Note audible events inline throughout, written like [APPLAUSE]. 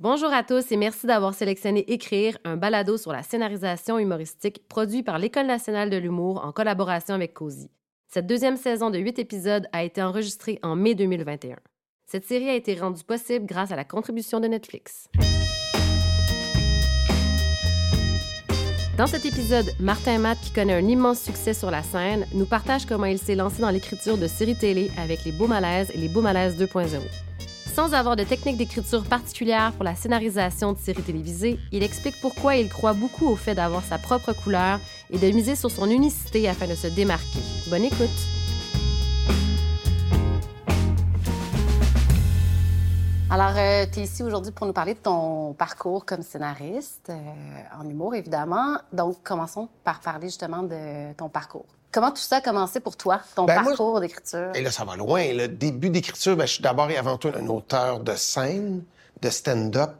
Bonjour à tous et merci d'avoir sélectionné Écrire, un balado sur la scénarisation humoristique produit par l'École nationale de l'humour en collaboration avec COSI. Cette deuxième saison de huit épisodes a été enregistrée en mai 2021. Cette série a été rendue possible grâce à la contribution de Netflix. Dans cet épisode, Martin Matt, qui connaît un immense succès sur la scène, nous partage comment il s'est lancé dans l'écriture de séries télé avec les Beaux Malaises et les Beaux Malaises 2.0. Sans avoir de technique d'écriture particulière pour la scénarisation de séries télévisées, il explique pourquoi il croit beaucoup au fait d'avoir sa propre couleur et de miser sur son unicité afin de se démarquer. Bonne écoute! Alors, euh, tu es ici aujourd'hui pour nous parler de ton parcours comme scénariste, euh, en humour évidemment. Donc, commençons par parler justement de ton parcours. Comment tout ça a commencé pour toi, ton Ben, parcours d'écriture? Et là, ça va loin. Le début d'écriture, ben, je suis d'abord et avant tout un auteur de scène, de stand-up.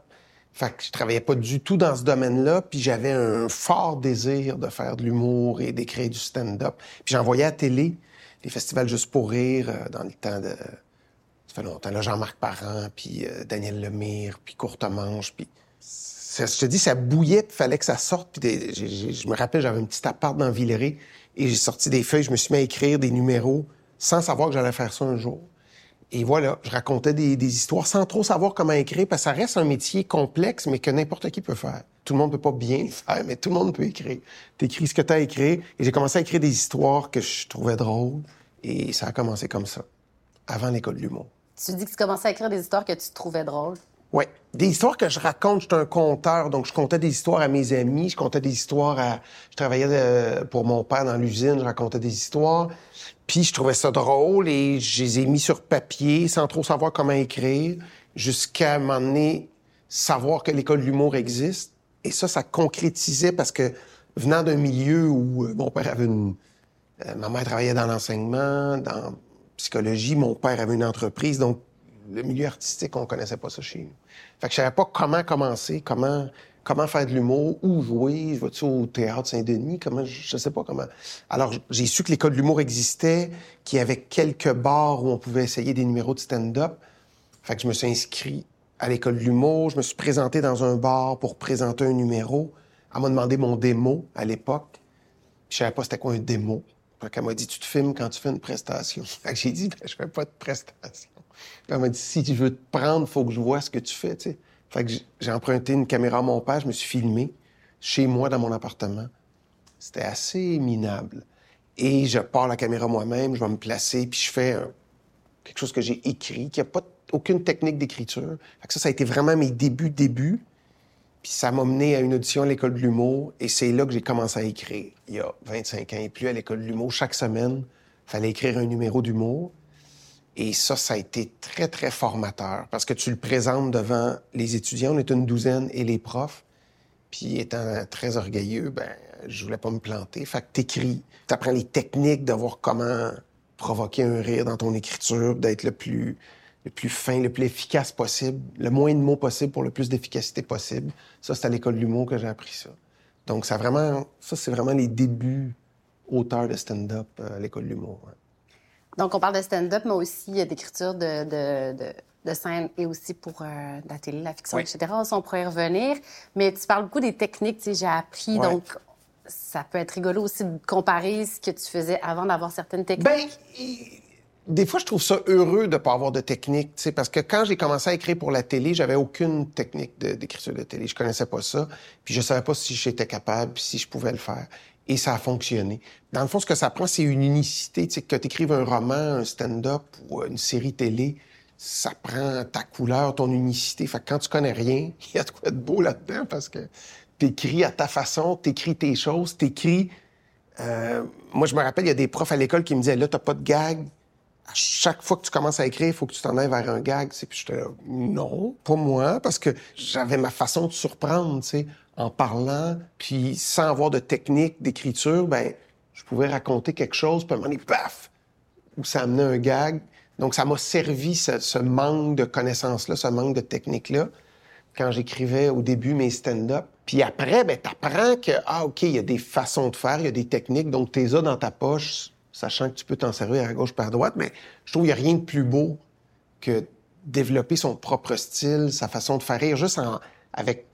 Fait que je travaillais pas du tout dans ce domaine-là, puis j'avais un fort désir de faire de l'humour et d'écrire du stand-up. Puis j'en voyais à la télé, les festivals Juste pour rire, euh, dans le temps de... Ça fait longtemps, là, Jean-Marc Parent, puis euh, Daniel Lemire, puis Courtemanche, puis... ça- je te dis, ça bouillait, puis fallait que ça sorte. Puis des- je me rappelle, j'avais un petit appart dans Villeray, et j'ai sorti des feuilles, je me suis mis à écrire des numéros sans savoir que j'allais faire ça un jour. Et voilà, je racontais des, histoires sans trop savoir comment écrire, parce que ça reste un métier complexe, mais que n'importe qui peut faire. Tout le monde peut pas bien le faire, mais tout le monde peut écrire. T'écris ce que t'as à écrire. Et j'ai commencé à écrire des histoires que je trouvais drôles. Et ça a commencé comme ça, avant l'école de l'humour. Tu dis que tu commençais à écrire des histoires que tu trouvais drôles. Oui. Des histoires que je raconte, je suis un conteur, donc je contais des histoires à mes amis, je contais des histoires à... Je travaillais euh, pour mon père dans l'usine, je racontais des histoires. Puis je trouvais ça drôle et je les ai mis sur papier sans trop savoir comment écrire, jusqu'à un moment donné, savoir que l'école de l'humour existe. Et ça, ça concrétisait parce que venant d'un milieu où euh, mon père avait une... euh, ma mère travaillait dans l'enseignement, dans psychologie, mon père avait une entreprise, donc le milieu artistique, on connaissait pas ça chez nous. Fait que je savais pas comment commencer, comment comment faire de l'humour, où jouer, je vais-tu au théâtre Saint-Denis, comment je, sais pas comment. Alors j'ai su que l'école de l'humour existait, qu'il y avait quelques bars où on pouvait essayer des numéros de stand-up. Fait que je me suis inscrit à l'école de l'humour, je me suis présenté dans un bar pour présenter un numéro. Elle m'a demandé mon démo à l'époque. Je savais pas c'était quoi un démo. Fait qu'elle m'a dit, tu te filmes quand tu fais une prestation. [LAUGHS] Fait que j'ai dit, ben, je fais pas de prestation. Puis elle m'a dit, si tu veux te prendre, faut que je vois ce que tu fais. Fait que j'ai- emprunté une caméra à mon père, je me suis filmé chez moi dans mon appartement. C'était assez minable. Et je pars la caméra moi-même, je vais me placer, puis je fais quelque chose que j'ai écrit, qui a pas aucune technique d'écriture. Ça, ça a été vraiment mes débuts, débuts. Puis ça m'a mené à une audition à l'école de l'humour et c'est là que j'ai commencé à écrire. Il y a 25 ans et plus à l'école de l'humour, chaque semaine, fallait écrire un numéro d'humour. Et ça, ça a été très, très formateur parce que tu le présentes devant les étudiants, on est une douzaine, et les profs. Puis étant très orgueilleux, ben, je voulais pas me planter. Fait que t'écris, t'apprends les techniques de voir comment provoquer un rire dans ton écriture, d'être le plus, le plus fin, le plus efficace possible, le moins de mots possible pour le plus d'efficacité possible. Ça, c'est à l'école de l'humour que j'ai appris ça. Donc, ça vraiment, ça, c'est vraiment les débuts auteurs de stand-up euh, à l'école de l'humour. Donc, on parle de stand-up, mais aussi d'écriture de, de, de, de scène et aussi pour euh, la télé, la fiction, Oui. etc. On pourrait y revenir. Mais tu parles beaucoup des techniques, sais, j'ai appris. Ouais. Donc, ça peut être rigolo aussi de comparer ce que tu faisais avant d'avoir certaines techniques. I- des fois, je trouve ça heureux de pas avoir de technique, parce que quand j'ai commencé à écrire pour la télé, j'avais aucune technique de- d'écriture de, télé. Je connaissais pas ça, puis je savais pas si j'étais capable, puis si je pouvais le faire. Et ça a fonctionné. Dans le fond, ce que ça prend, c'est une unicité, tu sais, que tu écrives un roman, un stand-up ou une série télé, ça prend ta couleur, ton unicité. Fait que quand tu connais rien, [LAUGHS] il y a de quoi de beau là-dedans, parce que t'écris à ta façon, t'écris tes choses, t'écris... Euh, moi, je me rappelle, il y a des profs à l'école qui me disaient, là, t'as pas de gag. À chaque fois que tu commences à écrire, il faut que tu t'en ailles vers un gag. Puis j'étais là, non, pas moi, parce que j'avais ma façon de surprendre, en parlant, puis sans avoir de technique d'écriture, ben, je pouvais raconter quelque chose, puis à un moment donné, paf, où ça amenait un gag. Donc, ça m'a servi, ce, manque de connaissances-là, ce manque de technique-là, quand j'écrivais au début mes stand-up. Puis après, ben, t'apprends que, ah, OK, il y a des façons de faire, il y a des techniques, donc t'es as dans ta poche, sachant que tu peux t'en servir à gauche, par droite, mais je trouve qu'il n'y a rien de plus beau que développer son propre style, sa façon de faire rire, juste avec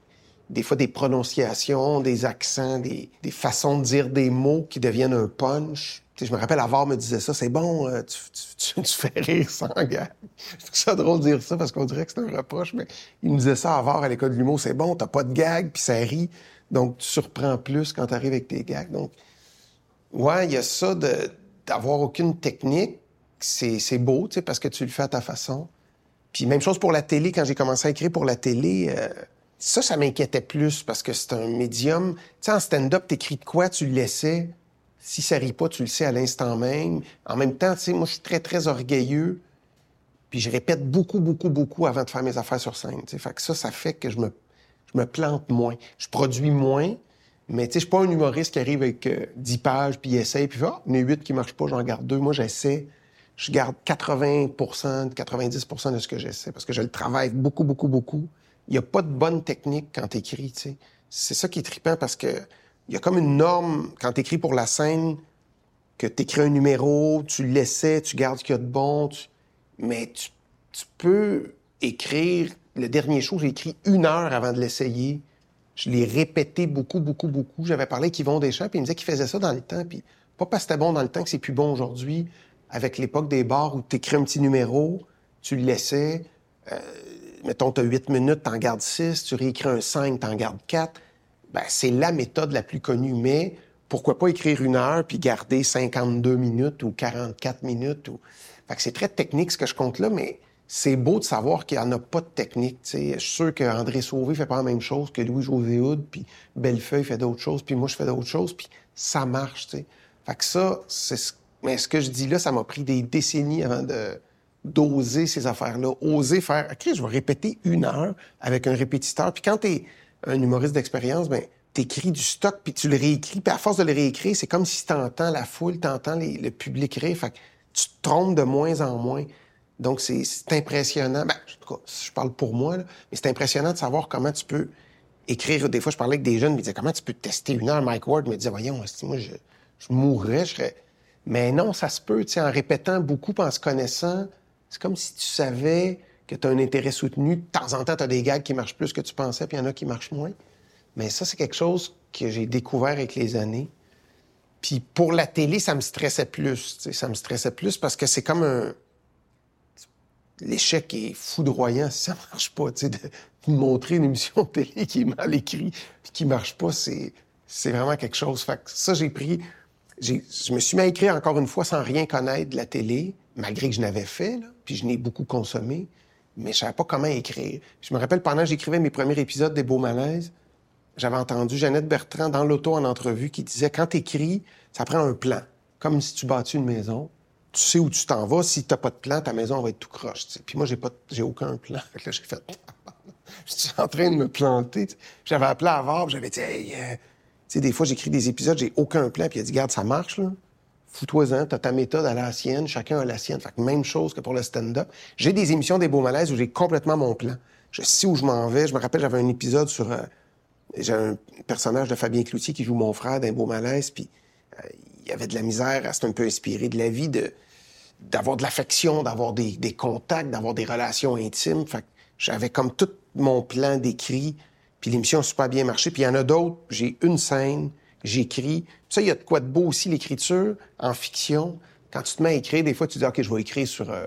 des fois des prononciations, des accents, des, des, façons de dire des mots qui deviennent un punch. je me rappelle, Avar me disait ça, c'est bon, euh, tu, tu, tu, fais rire sans gars. [LAUGHS] C'est ça drôle de dire ça parce qu'on dirait que c'est un reproche, mais il me disait ça à Avar à l'école de l'humour, c'est bon, t'as pas de gag, puis ça rit, donc tu surprends plus quand t'arrives avec tes gags. Donc, ouais, il y a ça d'avoir aucune technique, c'est beau, tu sais, parce que tu le fais à ta façon. Puis même chose pour la télé, quand j'ai commencé à écrire pour la télé... Euh, ça, ça m'inquiétait plus parce que c'est un médium. Tu sais, en stand-up, t'écris de quoi, tu le laissais. Si ça rit pas, tu le sais à l'instant même. En même temps, tu sais, moi, je suis très, très orgueilleux. Puis je répète beaucoup, beaucoup, beaucoup avant de faire mes affaires sur scène. Fait que ça, ça fait que je me, plante moins. Je produis moins, mais tu sais, je suis pas un humoriste qui arrive avec 10 euh, pages, puis il essaye, puis ah, les 8 qui marchent pas, j'en garde deux. Moi, j'essaie. Je garde 80% 90% de ce que j'essaie parce que je le travaille beaucoup, beaucoup, beaucoup il n'y a pas de bonne technique quand tu écris. C'est ça qui est trippant parce que il y a comme une norme quand tu écris pour la scène que tu écris un numéro, tu le laissais, tu gardes ce qu'il y a de bon, mais tu, peux écrire. Le dernier show, j'ai écrit une heure avant de l'essayer. Je l'ai répété beaucoup, beaucoup, beaucoup. J'avais parlé avec Yvon Deschamps, puis il me disait qu'il faisait ça dans le temps, puis pas parce que c'était bon dans le temps que c'est plus bon aujourd'hui. Avec l'époque des bars où tu écris un petit numéro, tu le laissais. Euh, mettons, tu as 8 minutes, tu en gardes 6, tu réécris un 5, tu en gardes 4. Ben, c'est la méthode la plus connue, mais pourquoi pas écrire une heure puis garder 52 minutes ou 44 minutes? Ou... Fait que c'est très technique ce que je compte là, mais c'est beau de savoir qu'il n'y en a pas de technique. sais. Je suis sûr qu'André Sauvé fait pas la même chose que Louis-José Houd, puis Bellefeuille fait d'autres choses, puis moi je fais d'autres choses, puis ça marche. sais. Fait que ça, c'est ce... Mais ce que je dis là, ça m'a pris des décennies avant de d'oser ces affaires-là, oser faire, OK, je vais répéter une heure avec un répétiteur. Puis quand tu es un humoriste d'expérience, ben t'écris du stock, puis tu le réécris. Puis à force de le réécrire, c'est comme si t'entends la foule, t'entends le public rire. Fait que tu te trompes de moins en moins. Donc, c'est impressionnant. Ben, en tout cas, je parle pour moi, là, mais c'est impressionnant de savoir comment tu peux écrire. Des fois, je parlais avec des jeunes, ils me disaient, comment tu peux tester une heure? Mike Ward me disait, voyons, moi, je, je mourrais, je serais... Mais non, ça se peut, tu sais, en répétant beaucoup, en se connaissant, c'est comme si tu savais que tu as un intérêt soutenu. De temps en temps, tu as des gags qui marchent plus que tu pensais, puis il y en a qui marchent moins. Mais ça, c'est quelque chose que j'ai découvert avec les années. Puis pour la télé, ça me stressait plus. Ça me stressait plus parce que c'est comme un. L'échec est foudroyant si ça marche pas. De, de montrer une émission de télé qui est mal écrite puis qui marche pas, c'est, c'est vraiment quelque chose. Fait que ça, j'ai pris. je me suis mis à écrire encore une fois sans rien connaître de la télé malgré que je n'avais fait, puis je n'ai beaucoup consommé, mais je savais pas comment écrire. Je me rappelle, pendant que j'écrivais mes premiers épisodes des Beaux Malaises, j'avais entendu Jeannette Bertrand dans l'auto en entrevue qui disait quand tu écris, ça prend un plan, comme si tu bâtis une maison. Tu sais où tu t'en vas. Si t'as pas de plan, ta maison va être tout croche. Puis moi, j'ai pas, j'ai aucun plan. [LAUGHS] Là, j'ai fait, je suis en train de me planter. J'avais appelé à Var, j'avais dit, hey, euh, tu sais, des fois, j'écris des épisodes, j'ai aucun plan. Puis il a dit, garde, ça marche là fous-toi-en, t'as ta méthode à la sienne, chacun a la sienne. Fait que même chose que pour le stand-up. J'ai des émissions des beaux malaises où j'ai complètement mon plan. Je sais où je m'en vais. Je me rappelle, j'avais un épisode sur... Euh, j'ai un personnage de Fabien Cloutier qui joue mon frère d'un beau malaise, puis euh, il y avait de la misère, c'est un peu inspiré de la vie, d'avoir de l'affection, d'avoir des, contacts, d'avoir des relations intimes. Fait j'avais comme tout mon plan décrit, puis l'émission a super bien marché. Puis il y en a d'autres, j'ai une scène, j'écris. Ça, il y a de quoi de beau aussi, l'écriture en fiction. Quand tu te mets à écrire, des fois, tu dis, OK, je vais écrire sur, euh,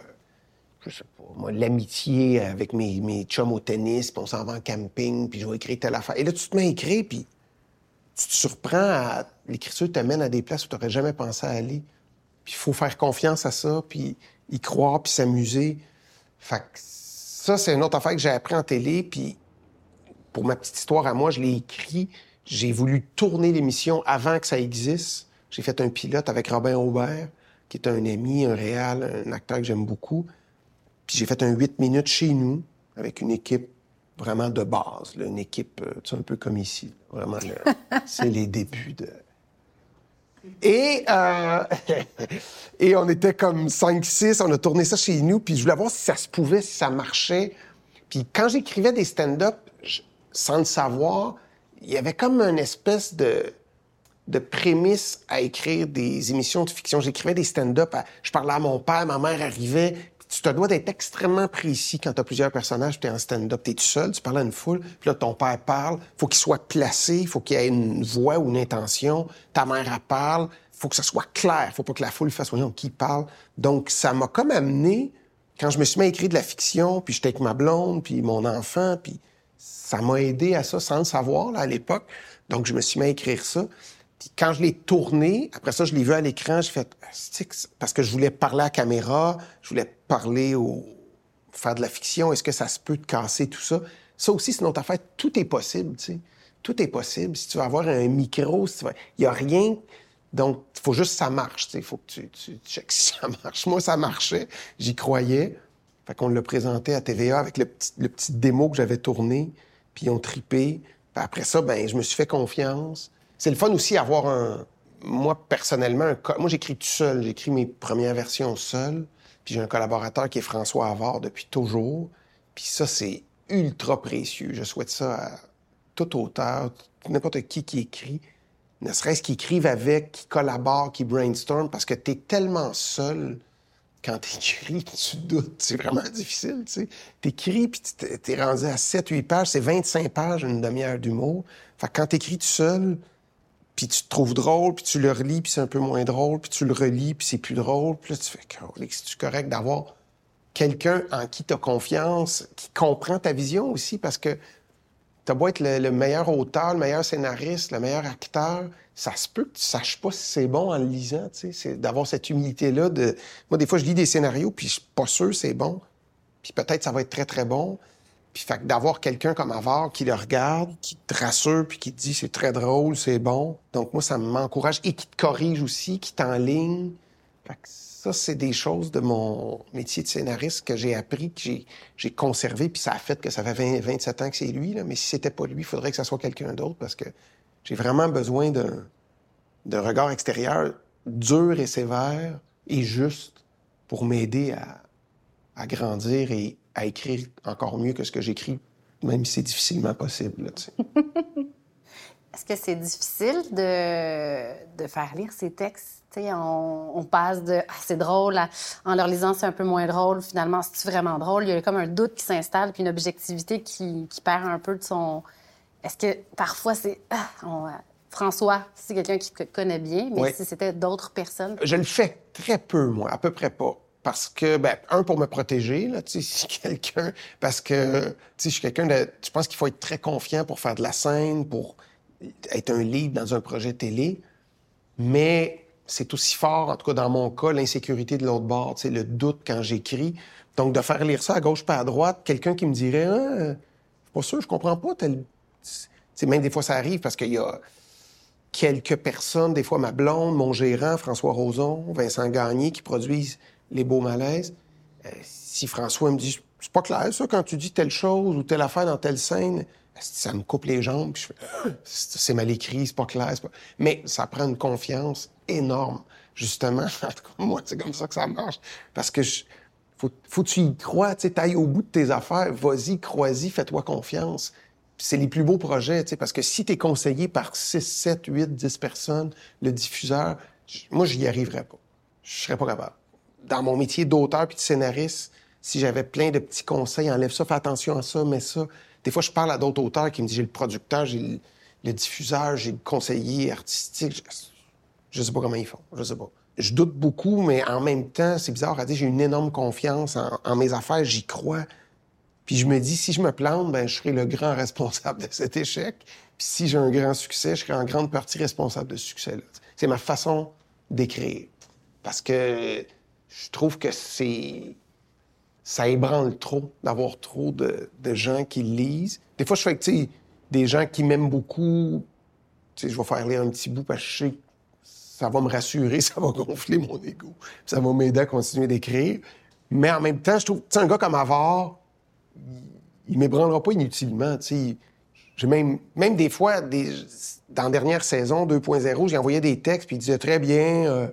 moi, l'amitié avec mes, mes chums au tennis, puis on s'en va en camping, puis je vais écrire telle affaire. Et là, tu te mets à écrire, puis tu te surprends à... L'écriture t'amène à des places où tu n'aurais jamais pensé à aller. Puis il faut faire confiance à ça, puis y croire, puis s'amuser. Fait que ça, c'est une autre affaire que j'ai appris en télé, puis pour ma petite histoire à moi, je l'ai écrit j'ai voulu tourner l'émission avant que ça existe. J'ai fait un pilote avec Robin Aubert, qui est un ami, un réal, un acteur que j'aime beaucoup. Puis j'ai fait un 8 minutes chez nous, avec une équipe vraiment de base, une équipe, euh, tu sais, un peu comme ici. Vraiment, [LAUGHS] c'est les débuts de... Et, euh, [LAUGHS] et on était comme 5-6, on a tourné ça chez nous, puis je voulais voir si ça se pouvait, si ça marchait. Puis quand j'écrivais des stand-up, sans le savoir, il y avait comme une espèce de, de prémisse à écrire des émissions de fiction. J'écrivais des stand-up. Je parlais à mon père, ma mère arrivait. tu te dois d'être extrêmement précis quand tu as plusieurs personnages, tu es en stand-up, tu es tout seul, tu parles à une foule, puis là, ton père parle, faut qu'il soit placé, faut qu'il ait une voix ou une intention, ta mère, elle parle, faut que ça soit clair, faut pas que la foule fasse, voyons, qui parle. Donc, ça m'a comme amené, quand je me suis mis à écrire de la fiction, puis j'étais avec ma blonde, puis mon enfant, puis ça m'a aidé à ça sans le savoir, là, à l'époque. Donc, je me suis mis à écrire ça. Puis quand je l'ai tourné, après ça, je l'ai vu à l'écran, j'ai fait parce que je voulais parler à la caméra, je voulais parler au faire de la fiction, est-ce que ça se peut te casser tout ça? Ça aussi c'est notre affaire, tout est possible, tu sais. Tout est possible si tu vas avoir un micro, si il y a rien donc il faut juste que ça marche, il faut que tu, tu checkes si ça marche. Moi ça marchait, j'y croyais. Fait qu'on l'a présenté à TVA avec le petit, le démo que j'avais tourné, puis ils ont tripé. Après ça, ben je me suis fait confiance. C'est le fun aussi avoir un. Moi, personnellement, un... moi, j'écris tout seul. J'écris mes premières versions seul. Puis j'ai un collaborateur qui est François Havard depuis toujours. Puis ça, c'est ultra précieux. Je souhaite ça à tout auteur, n'importe qui qui écrit, ne serait-ce qu'ils écrivent avec, qui collabore, qui brainstorm, parce que tu tellement seul quand t'écris, [LAUGHS] tu doutes. C'est vraiment difficile, tu sais. T'écris, puis t'es rendu à 7-8 pages. C'est 25 pages, une demi-heure d'humour. Fait que quand t'écris tout seul, puis tu te trouves drôle, puis tu le relis, puis c'est un peu moins drôle, puis tu le relis, puis c'est plus drôle, puis là, tu fais « c'est-tu correct d'avoir quelqu'un en qui tu as confiance, qui comprend ta vision aussi, parce que t'as beau être le, meilleur auteur, le meilleur scénariste, le meilleur acteur, ça se peut que tu saches pas si c'est bon en le lisant, tu sais, d'avoir cette humilité-là de... Moi, des fois, je lis des scénarios, puis je suis pas sûr c'est bon, puis peut-être ça va être très, très bon, puis fait d'avoir quelqu'un comme Avar qui le regarde, qui te rassure, puis qui te dit c'est très drôle, c'est bon. Donc moi, ça m'encourage et qui te corrige aussi, qui t'enligne. Fait que ça, c'est des choses de mon métier de scénariste que j'ai appris, que j'ai conservé, puis ça a fait que ça fait 27 ans que c'est lui. Là. Mais si c'était pas lui, il faudrait que ça soit quelqu'un d'autre parce que j'ai vraiment besoin d'un regard extérieur dur et sévère et juste pour m'aider à, à grandir et à écrire encore mieux que ce que j'écris, même si c'est difficilement possible. [LAUGHS] Est-ce que c'est difficile de, de, faire lire ces textes? On, on, passe de ah, c'est drôle en leur lisant c'est un peu moins drôle. Finalement, c'est vraiment drôle? Il y a comme un doute qui s'installe puis une objectivité qui, qui, perd un peu de son. Est-ce que parfois c'est ah, François, c'est quelqu'un qui te connaît bien, mais si c'était d'autres personnes? Je le fais très peu, moi, à peu près pas parce que, ben, un, pour me protéger, là, tu sais, [LAUGHS] si quelqu'un... Parce que, tu sais, je suis quelqu'un de... Je pense qu'il faut être très confiant pour faire de la scène, pour être un lead dans un projet télé. Mais c'est aussi fort, en tout cas dans mon cas, l'insécurité de l'autre bord, tu sais, le doute quand j'écris. Donc, de faire lire ça à gauche pas à droite, quelqu'un qui me dirait, ah, je suis pas sûr, je comprends pas tel... Tu même des fois, ça arrive parce qu'il y a quelques personnes, des fois ma blonde, mon gérant, François Roson, Vincent Gagné, qui produisent les beaux malaises. Euh, si François me dit, c'est pas clair ça quand tu dis telle chose ou telle affaire dans telle scène, ça me coupe les jambes? je fais, ah, c'est mal écrit, c'est pas clair. Mais ça prend une confiance énorme, justement. [LAUGHS] moi, c'est comme ça que ça marche. Parce que faut, que tu y crois, tu ailles au bout de tes affaires, vas-y, crois-y, fais-toi confiance. C'est les plus beaux projets, parce que si tu es conseillé par 6, 7, 8, 10 personnes, le diffuseur, moi, j'y arriverais pas. Je serais pas capable dans mon métier d'auteur puis de scénariste, si j'avais plein de petits conseils, enlève ça, fais attention à ça, mets ça. Des fois, je parle à d'autres auteurs qui me disent j'ai le producteur, j'ai le, diffuseur, j'ai le conseiller artistique. Je, sais pas comment ils font, je sais pas. Je doute beaucoup, mais en même temps, c'est bizarre à dire, j'ai une énorme confiance en, mes affaires, j'y crois. Puis je me dis, si je me plante, ben, je serai le grand responsable de cet échec. Puis si j'ai un grand succès, je serai en grande partie responsable de ce succès-là. C'est ma façon d'écrire. Parce que je trouve que c'est. Ça ébranle trop d'avoir trop de, gens qui lisent. Des fois, je fais que, des gens qui m'aiment beaucoup, je vais faire lire un petit bout parce que je sais que ça va me rassurer, [LAUGHS] ça va gonfler mon ego, ça va m'aider à continuer d'écrire. Mais en même temps, je trouve, tu un gars comme Avard, il, m'ébranlera pas inutilement, sais. Même, même des fois, dans la dernière saison 2.0, j'ai envoyé des textes, puis il disait très bien, euh,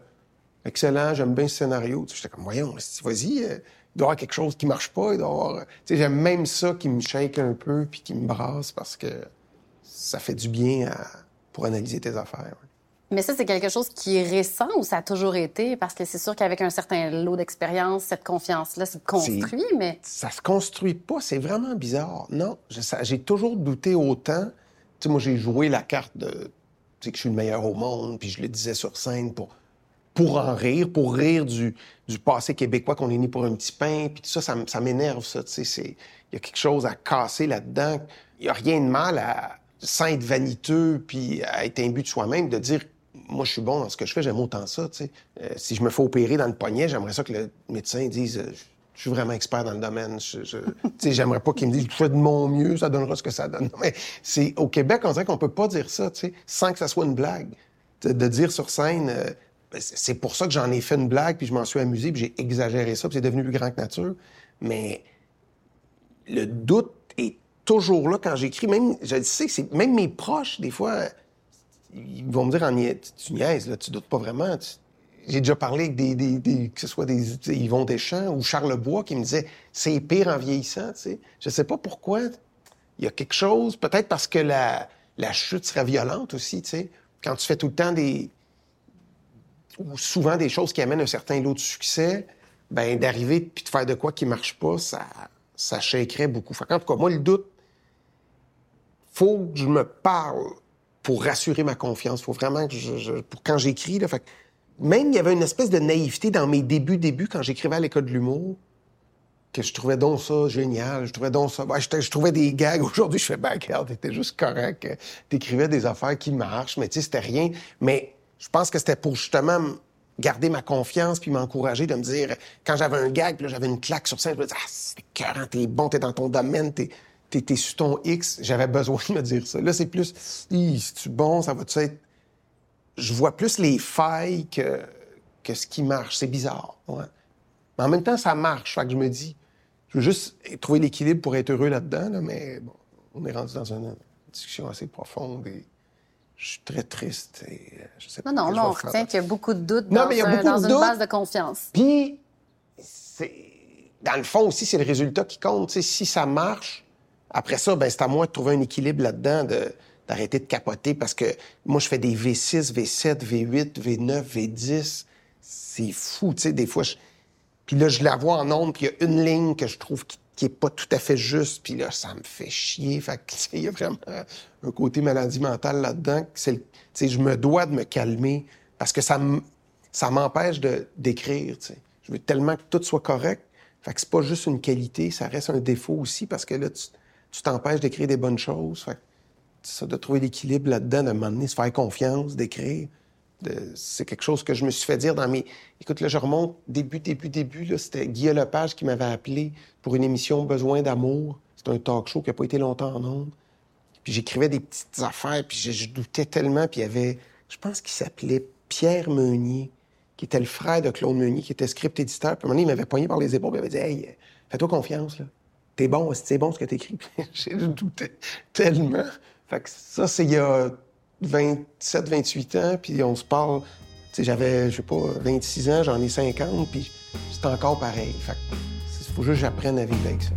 excellent, j'aime bien ce scénario. J'étais comme, voyons, vas-y, euh, il doit y avoir quelque chose qui marche pas, il doit avoir... Euh, j'aime même ça qui me shake un peu puis qui me brasse parce que ça fait du bien pour analyser tes affaires. Mais ça, c'est quelque chose qui est récent ou ça a toujours été? Parce que c'est sûr qu'avec un certain lot d'expérience, cette confiance-là se construit, mais... Ça se construit pas, c'est vraiment bizarre. Non, j'ai toujours douté autant. Tu sais, moi, j'ai joué la carte de... Tu sais, que je suis le meilleur au monde, puis je le disais sur scène pour, pour en rire, pour rire du, du passé québécois qu'on est né pour un petit pain, puis tout ça, ça, ça m'énerve, ça, tu sais. Il y a quelque chose à casser là-dedans. Il y a rien de mal à, sans être vaniteux, puis à être imbu de soi-même, de dire moi, je suis bon dans ce que je fais, j'aime autant ça. Euh, si je me fais opérer dans le poignet, j'aimerais ça que le médecin dise euh, Je suis vraiment expert dans le domaine. J'aimerais pas qu'il me dise Je fais de mon mieux, ça donnera ce que ça donne. Mais c'est, au Québec, on dirait qu'on peut pas dire ça, sans que ça soit une blague. De, dire sur scène euh, ben, C'est pour ça que j'en ai fait une blague, puis je m'en suis amusé, puis j'ai exagéré ça, puis c'est devenu plus grand que nature. Mais le doute est toujours là quand j'écris. Même, je sais, c'est, même mes proches, des fois ils vont me dire en tu niaises, là, tu doutes pas vraiment. J'ai déjà parlé avec des, que ce soit des Yvon Deschamps ou Charles Bois qui me disaient c'est pire en vieillissant. Tu sais. Je sais pas pourquoi. Il y a quelque chose, peut-être parce que la, la chute serait violente aussi. Tu sais. Quand tu fais tout le temps des. ou souvent des choses qui amènent un certain lot de succès, ben d'arriver puis de faire de quoi qui marche pas, ça, ça shakerait beaucoup. en tout cas, moi, le doute, faut que je me parle pour rassurer ma confiance. faut vraiment que je, quand j'écris, là, fait, même il y avait une espèce de naïveté dans mes débuts, débuts, quand j'écrivais à l'école de l'humour, que je trouvais donc ça génial, je trouvais donc ça... je, trouvais des gags. [LAUGHS] Aujourd'hui, je fais, ben, regarde, t'étais juste correct, t'écrivais des affaires qui marchent, mais tu sais, c'était rien. Mais je pense que c'était pour justement garder ma confiance puis m'encourager de me dire, quand j'avais un gag, puis j'avais une claque sur scène, je me disais, ah, c'est écœurant, t'es bon, t'es dans ton domaine, t'es t'es sur ton X, j'avais besoin de me dire ça. Là, c'est plus, c'est-tu bon, ça va-tu être... Je vois plus les failles que, que ce qui marche. C'est bizarre, ouais. Mais en même temps, ça marche. Fait que je me dis, je veux juste trouver l'équilibre pour être heureux là-dedans, là, mais bon, on est rendu dans une discussion assez profonde et je suis très triste et euh, je sais pas. Non, non, non, on retient qu'il y a beaucoup de doutes non, dans, mais il y a beaucoup dans une base de confiance. Puis, dans le fond aussi, c'est le résultat qui compte. si ça marche, après ça, ben, c'est à moi de trouver un équilibre là-dedans, d'arrêter de capoter parce que moi, je fais des V6, V7, V8, V9, V10. C'est fou, tu sais, des fois. Puis là, je la vois en ondes, puis il y a une ligne que je trouve qui, qui est pas tout à fait juste, puis là, ça me fait chier. Fait [LAUGHS] il y a vraiment un côté maladie mentale là-dedans. C'est, je me dois de me calmer parce que ça ça m'empêche de, d'écrire, tu sais. Je veux tellement que tout soit correct. Fait que c'est pas juste une qualité, ça reste un défaut aussi parce que là, tu tu t'empêches d'écrire des bonnes choses. Fait ça, de trouver l'équilibre là-dedans, de m'amener, se faire confiance, d'écrire. C'est quelque chose que je me suis fait dire dans mes. Écoute, là, je remonte début, début, début. C'était Guillaume Lepage qui m'avait appelé pour une émission Besoin d'amour. C'est un talk show qui n'a pas été longtemps en ondes. Puis j'écrivais des petites affaires, puis je, doutais tellement. Puis il y avait, je pense qu'il s'appelait Pierre Meunier, qui était le frère de Claude Meunier, qui était script éditeur. Puis à un moment il m'avait poigné par les épaules, il m'avait dit Hey, fais-toi confiance, là t'es bon, c'est bon ce que t'écris. [LAUGHS] J'ai douté tellement. Fait que ça, c'est il y a 27, 28 ans, puis on se parle. Tu sais, j'avais, je sais pas, 26 ans, j'en ai 50, puis c'est encore pareil. Fait que il faut juste que j'apprenne à vivre avec ça.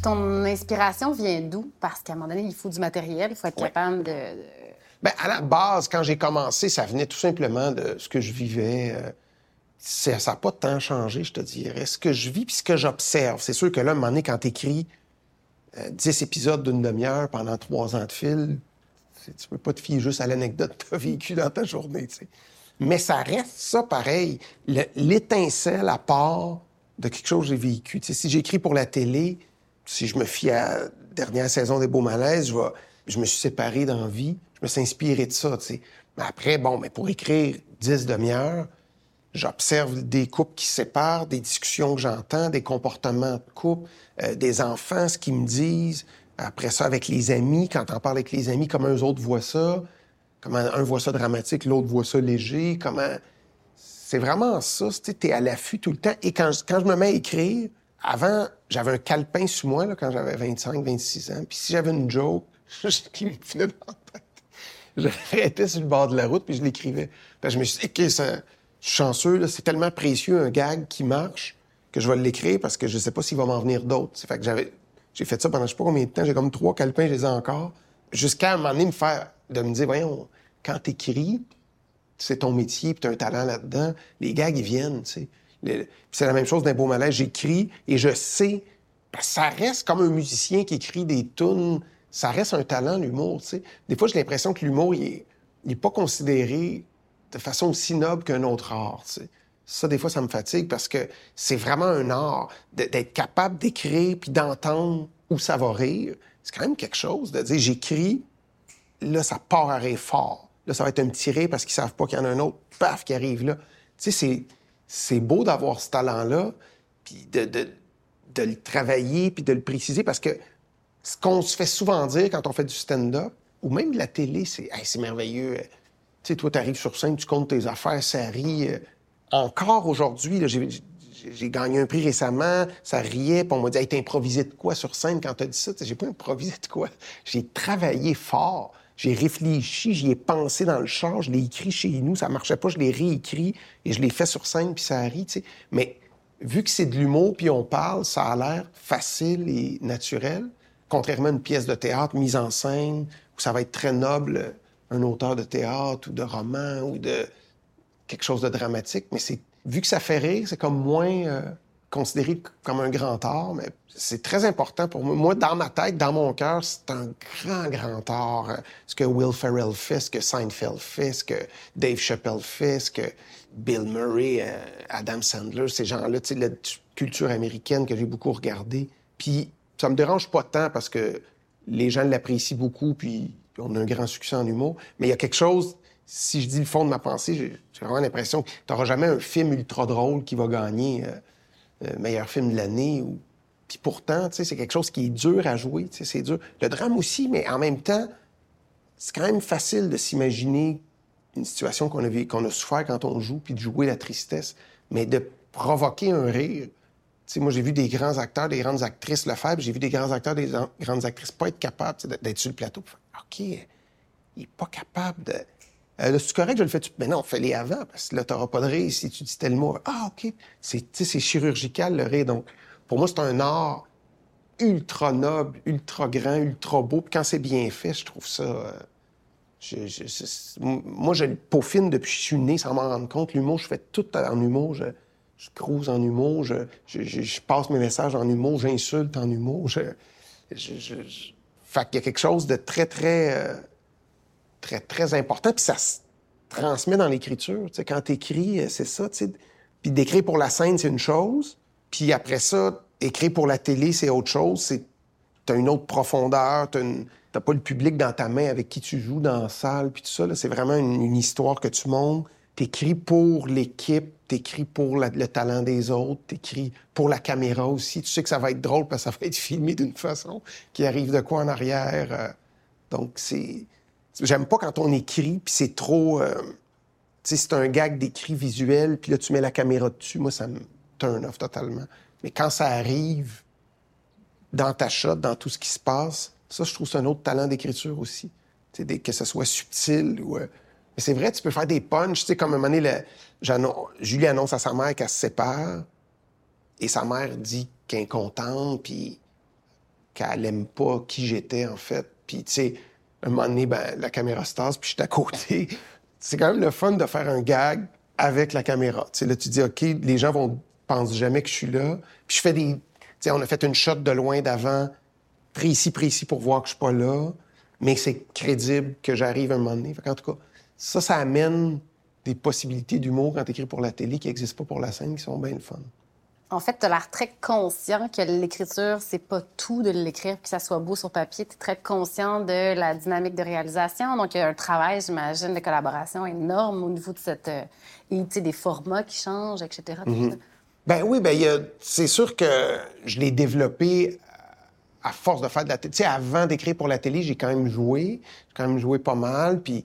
ton inspiration vient d'où? Parce qu'à un moment donné, il faut du matériel, il faut être capable de Bien, à la base, quand j'ai commencé, ça venait tout simplement de ce que je vivais. Euh, ça n'a pas tant changé, je te dirais. Ce que je vis puis ce que j'observe. C'est sûr que là, à un moment donné, quand tu écris 10 épisodes d'une demi-heure pendant trois ans de fil, tu peux pas te fier juste à l'anecdote que tu as vécue dans ta journée. Mais ça reste ça pareil. L'étincelle à part de quelque chose que j'ai vécu. si j'écris pour la télé, si je me fie à la dernière saison des Beaux Malaises, je, je me suis séparé d'envie je me suis inspiré de ça. Mais après, bon, mais pour écrire 10 demi-heures, j'observe des couples qui se séparent, des discussions que j'entends, des comportements de couple, euh, des enfants, ce qu'ils me disent. Après ça, avec les amis, quand on parle avec les amis, comment eux autres voient ça, comment un voit ça dramatique, l'autre voit ça léger, comment... C'est vraiment ça, tu es à l'affût tout le temps. Et quand, je me mets à écrire, avant, j'avais un calepin sur moi là, quand j'avais 25, 26 ans. Puis si j'avais une joke, qui me venait dans la tête, j'arrêtais sur le bord de la route puis je l'écrivais. je me suis dit, OK, ça, je suis chanceux, c'est tellement précieux un gag qui marche que je vais l'écrire parce que je sais pas s'il va m'en venir d'autres. J'ai fait ça pendant je sais pas combien de temps. J'ai comme trois calepins, je les ai encore. Jusqu'à un moment donné me faire, de me dire, voyons, quand t'écris, c'est ton métier, puis t'as un talent là-dedans, les gags, ils viennent, c'est la même chose d'un beau malaise. J'écris et je sais, ça reste comme un musicien qui écrit des tunes, ça reste un talent, l'humour. Des fois, j'ai l'impression que l'humour, il est, il est pas considéré de façon aussi noble qu'un autre art. Ça, des fois, ça me fatigue parce que c'est vraiment un art d'être capable d'écrire puis d'entendre où ça va rire. C'est quand même quelque chose de dire j'écris, là, ça part à rire fort. Là, ça va être un petit rire parce qu'ils savent pas qu'il y en a un autre, paf, qui arrive là. Tu sais, c'est, beau d'avoir ce talent-là, puis de, de, de le travailler, puis de le préciser, parce que ce qu'on se fait souvent dire quand on fait du stand-up, ou même de la télé, c'est Hey, c'est merveilleux. Tu sais, toi, tu arrives sur scène, tu comptes tes affaires, ça rit. Euh, Encore aujourd'hui, j'ai, gagné un prix récemment, ça riait, puis on m'a dit Hey, t'as improvisé de quoi sur scène quand t'as dit ça? J'ai pas improvisé de quoi. J'ai travaillé fort. J'ai réfléchi, j'y ai pensé dans le char, je l'ai écrit chez nous, ça marchait pas, je l'ai réécrit et je l'ai fait sur scène, puis ça rit. Mais vu que c'est de l'humour, puis on parle, ça a l'air facile et naturel, contrairement à une pièce de théâtre mise en scène, où ça va être très noble, un auteur de théâtre ou de roman ou de quelque chose de dramatique, mais c'est vu que ça fait rire, c'est comme moins euh, considéré comme un grand art, mais c'est très important pour moi. Moi, dans ma tête, dans mon cœur, c'est un grand, grand art. Ce que Will Ferrell fait, ce que Seinfeld fait, ce que Dave Chappelle fait, ce que Bill Murray, euh, Adam Sandler, ces gens-là, tu sais, la culture américaine que j'ai beaucoup regardée. Puis ça me dérange pas tant parce que les gens l'apprécient beaucoup, puis on a un grand succès en humour. Mais il y a quelque chose, si je dis le fond de ma pensée, j'ai vraiment l'impression que tu n'auras jamais un film ultra drôle qui va gagner euh, euh, meilleur film de l'année. Puis pourtant, c'est quelque chose qui est dur à jouer, c'est dur. Le drame aussi, mais en même temps, c'est quand même facile de s'imaginer une situation qu'on a, qu'on a souffert quand on joue, puis de jouer la tristesse. Mais de provoquer un rire, tu moi, j'ai vu des grands acteurs, des grandes actrices le faire, j'ai vu des grands acteurs, des an- grandes actrices pas être capables tu d'être sur le plateau. OK, il est pas capable de. Euh, là, c'est correct, je le fais. Mais non, fais-les avant, parce que là, t'auras pas de rire si tu dis tel mot. Ah, OK. C'est, tu chirurgical, le rire. Donc, pour moi, c'est un art ultra noble, ultra grand, ultra beau. Puis quand c'est bien fait, je trouve ça. euh, je- moi, je le peaufine depuis que je suis né sans m'en rendre compte. L'humour, je fais tout en humour. Je, je cruise en humour. Je, je- passe mes messages en humour. J'insulte en humour. Je, Fait qu'il y a quelque chose de très, très, euh, très, très important. Puis ça se transmet dans l'écriture. Tu quand t'écris, c'est ça. tu sais. Puis d'écrire pour la scène, c'est une chose. Puis après ça, écrire pour la télé, c'est autre chose. C'est t'as une autre profondeur, t'as, une- t'as pas le public dans ta main avec qui tu joues dans la salle, puis tout ça. là. C'est vraiment une, une histoire que tu montes. T'écris pour l'équipe, t'écris pour le talent des autres, t'écris pour la caméra aussi. Tu sais que ça va être drôle parce que ça va être [LAUGHS] filmé d'une façon qui arrive de quoi en arrière. euh. donc c'est... J'aime pas quand on écrit, puis c'est trop... euh, tu sais, c'est un gag d'écrit visuel, puis là, tu mets la caméra dessus. Moi, ça me turn off totalement. Mais quand ça arrive dans ta shot, dans tout ce qui se passe, ça, je trouve c'est un autre talent d'écriture aussi. Tu sais, que ce soit subtil ou... euh, Mais c'est vrai, tu peux faire des punchs. Tu sais, comme un moment donné, Julie annonce à sa mère qu'elle se sépare, et sa mère dit qu'elle est contente, puis qu'elle aime pas qui j'étais, en fait. Puis, tu sais, un moment donné, ben, la caméra se tasse, puis je suis à côté. [LAUGHS] C'est quand même le fun de faire un gag avec la caméra. Tu sais, là, tu dis, OK, les gens vont pensent jamais que je suis là. Puis je fais des... Tu sais, on a fait une shot de loin d'avant, précis, précis pour voir que je suis pas là, mais c'est crédible que j'arrive un moment donné. En tout cas, ça, ça amène des possibilités d'humour quand t'écris pour la télé qui n'existent pas pour la scène, qui sont bien le fun. En fait, tu as l'air très conscient que l'écriture, c'est pas tout de l'écrire puis que ça soit beau sur papier. Tu es très conscient de la dynamique de réalisation. Donc, il y a un travail, j'imagine, de collaboration énorme au niveau de cette. euh, et, tu sais, des formats qui changent, etc. tout ça. Ben oui, ben il y a- c'est sûr que je l'ai développé à force de faire de la télé. Tu sais, avant d'écrire pour la télé, j'ai quand même joué. J'ai quand même joué pas mal. Puis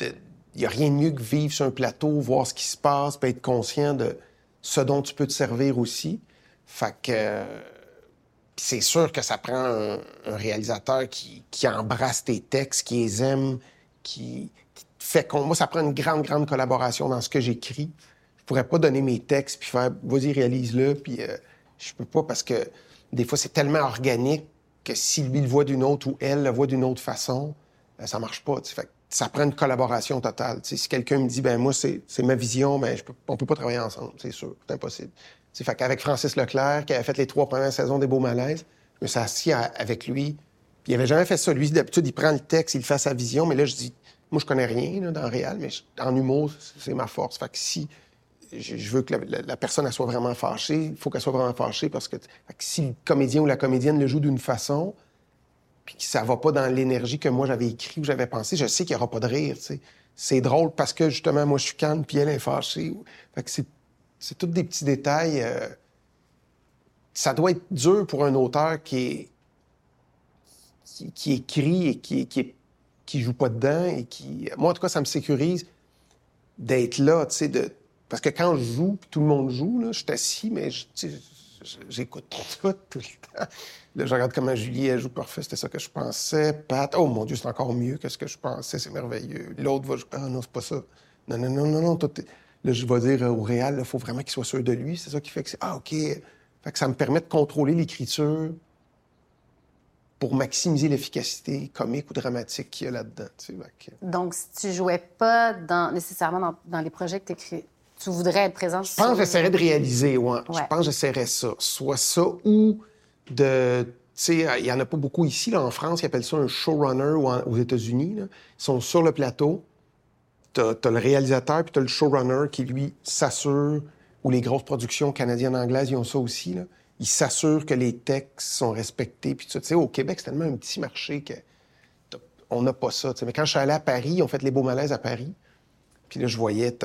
il n'y a rien de mieux que vivre sur un plateau, voir ce qui se passe, puis être conscient de ce dont tu peux te servir aussi. Fait que euh, c'est sûr que ça prend un, réalisateur qui, embrasse tes textes, qui les aime, qui, qui fait. Moi, ça prend une grande, grande collaboration dans ce que j'écris. je pourrais pas donner mes textes puis faire vas-y réalise-le puis euh, je peux pas parce que des fois c'est tellement organique que si lui le voit d'une autre ou elle le voit d'une autre façon, euh, ça marche pas. Ça prend une collaboration totale. si quelqu'un me dit ben moi c'est ma vision, ben je on peut pas travailler ensemble, c'est sûr, c'est impossible. T'sais, fait qu'avec Francis Leclerc qui avait fait les trois premières saisons des Beaux Malaises, je me suis assis avec lui. Il avait jamais fait ça. Lui, d'habitude, il prend le texte, il fait sa vision, mais là, je dis, moi, je connais rien dans le réel, mais en humour, c'est ma force. Fait que si je veux que la, personne soit vraiment fâchée. Il faut qu'elle soit vraiment fâchée parce que, si le comédien ou la comédienne le joue d'une façon, puis que ça va pas dans l'énergie que moi j'avais écrit ou j'avais pensé, je sais qu'il y aura pas de rire. C'est drôle parce que justement moi je suis calme puis elle est fâchée. Fait que c'est tous des petits détails. Euh, ça doit être dur pour un auteur qui est qui, écrit et qui, qui, joue pas dedans et qui. Moi en tout cas ça me sécurise d'être là, de parce que quand je joue, puis tout le monde joue, là, je suis assis, mais j'écoute [LAUGHS] tout, le temps. Là, je regarde comment Julie, joue parfait, c'était ça que je pensais. Pat, oh mon Dieu, c'est encore mieux que ce que je pensais, c'est merveilleux. L'autre va jouer, ah non, c'est pas ça. Non, non, non, non, non. Là, je vais dire au Réal, il faut vraiment qu'il soit sûr de lui. C'est ça qui fait que c'est, ah, OK. Fait que ça me permet de contrôler l'écriture pour maximiser l'efficacité comique ou dramatique qu'il y a là-dedans. Donc, si tu jouais pas dans, nécessairement dans, dans les projets que tu tu voudrais être présent Je pense que j'essaierais de réaliser, ouais. Je pense que j'essaierais ça. Soit ça ou de. Tu sais, il n'y en a pas beaucoup ici, là, en France, ils appellent ça un showrunner ou aux États-Unis. Ils sont sur le plateau. Tu as, le réalisateur puis tu as le showrunner qui, lui, s'assure, ou les grosses productions canadiennes anglaises, ils ont ça aussi. Là. Ils s'assurent que les textes sont respectés. Puis tu sais, au Québec, c'est tellement un petit marché que on n'a pas ça. Mais quand je suis allé à Paris, ils ont fait les beaux malaises à Paris. Puis là, je voyais,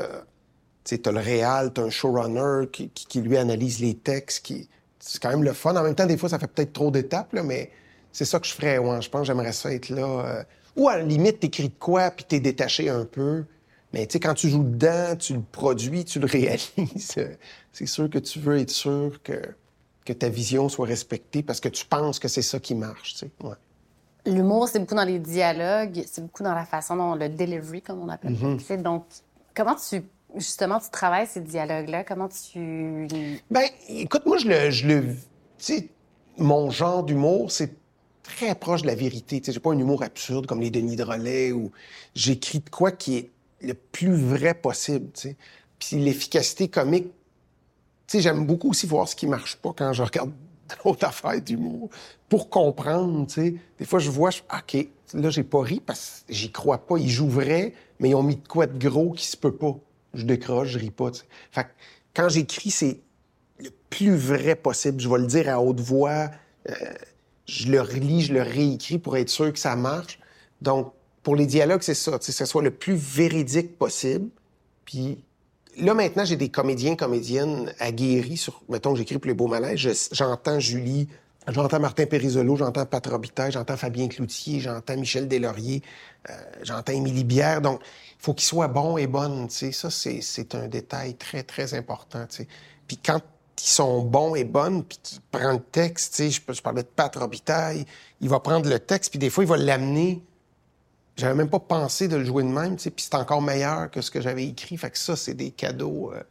tu as le réal, tu un showrunner qui, qui, lui analyse les textes. Qui... C'est quand même le fun. En même temps, des fois, ça fait peut-être trop d'étapes, mais c'est ça que je ferais. Ouais, je pense que j'aimerais ça être là. Euh. Ou à la limite, t'écris de quoi, puis t'es détaché un peu. Mais tu sais, quand tu joues dedans, tu le produis, tu le [LAUGHS] réalises. c'est sûr que tu veux être sûr que, que ta vision soit respectée parce que tu penses que c'est ça qui marche. Tu sais. Ouais. L'humour, c'est beaucoup dans les dialogues, c'est beaucoup dans la façon dont le delivery, comme on appelle. Mm Donc, comment tu justement, tu travailles ces dialogues-là? Comment tu. Ben, écoute, moi, je le. Je le tu sais, mon genre d'humour, c'est très proche de la vérité. Tu sais, j'ai pas un humour absurde comme les Denis Drolet ou j'écris de quoi qui est le plus vrai possible, tu. Puis l'efficacité comique, tu sais, j'aime beaucoup aussi voir ce qui marche pas quand je regarde [LAUGHS] d'autres affaires d'humour pour comprendre, tu sais. Des fois, je vois, je, OK, là, j'ai pas ri parce que j'y crois pas. Ils jouent vrai, mais ils ont mis de quoi de gros qui se peut pas je décroche, je ris pas. Fait quand j'écris, c'est le plus vrai possible. Je vais le dire à haute voix. Euh, je le relis, je le réécris pour être sûr que ça marche. Donc, pour les dialogues, c'est ça, que ce soit le plus véridique possible. Puis là, maintenant, j'ai des comédiens, comédiennes aguerris sur... Mettons que j'écris pour les beaux malaises. J'entends Julie, j'entends Martin Périsolo, j'entends Pat Robitaille, j'entends Fabien Cloutier, j'entends Michel Deslauriers, euh, j'entends Émilie Bière. Donc, faut qu'il soit bon et bonne, tu sais. Ça, c'est un détail très, très important. Puis quand ils sont bons et bonnes, puis qu'ils prennent le texte, je, je, parlais de Pat Robitaille, il va prendre le texte, puis des fois, il va l'amener. J'avais même pas pensé de le jouer de même, puis c'est encore meilleur que ce que j'avais écrit. Fait que ça, c'est des cadeaux euh,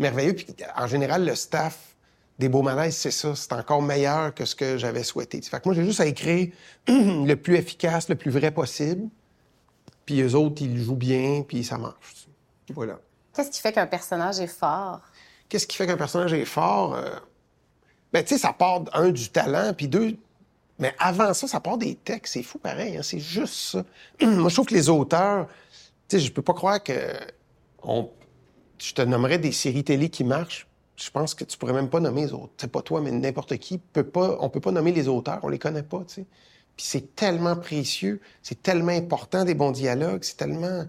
merveilleux. Puis en général, le staff des beaux malaises, c'est ça. C'est encore meilleur que ce que j'avais souhaité. Fait que moi, j'ai juste à écrire [CLEARS THROAT] le plus efficace, le plus vrai possible. Puis eux autres, ils jouent bien, puis ça marche. Voilà. Qu'est-ce qui fait qu'un personnage est fort? Qu'est-ce qui fait qu'un personnage est fort? Euh... Ben, tu sais, ça part, un, du talent, puis deux, mais avant ça, ça part des textes. C'est fou pareil, hein? c'est juste ça. [CLEARS THROAT] Moi, je trouve que les auteurs, tu sais, je peux pas croire que on... je te nommerais des séries télé qui marchent. Je pense que tu pourrais même pas nommer les autres. C'est pas toi, mais n'importe qui peut pas. On peut pas nommer les auteurs, on les connaît pas, tu sais. Puis c'est tellement précieux, c'est tellement important des bons dialogues, c'est tellement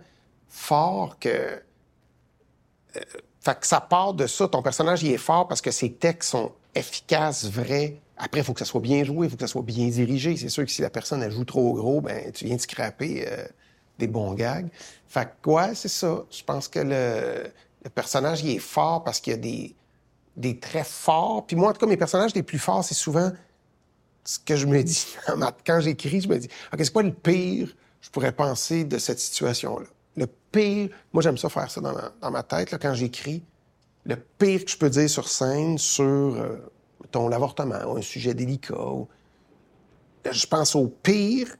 fort que. Euh, fait que ça part de ça. Ton personnage, il est fort parce que ses textes sont efficaces, vrais. Après, il faut que ça soit bien joué, il faut que ça soit bien dirigé. C'est sûr que si la personne, elle joue trop gros, ben tu viens de scraper euh, des bons gags. Fait que, ouais, c'est ça. Je pense que le, personnage, il est fort parce qu'il y a des, des traits forts. Puis moi, en tout cas, mes personnages les plus forts, c'est souvent ce que je me dis, [LAUGHS] quand j'écris, je me dis, OK, c'est quoi le pire je pourrais penser de cette situation-là? Le pire, moi, j'aime ça faire ça dans ma, tête, là, quand j'écris. le pire que je peux dire sur scène sur euh, ton l'avortement ou un sujet délicat. ou- Je pense au pire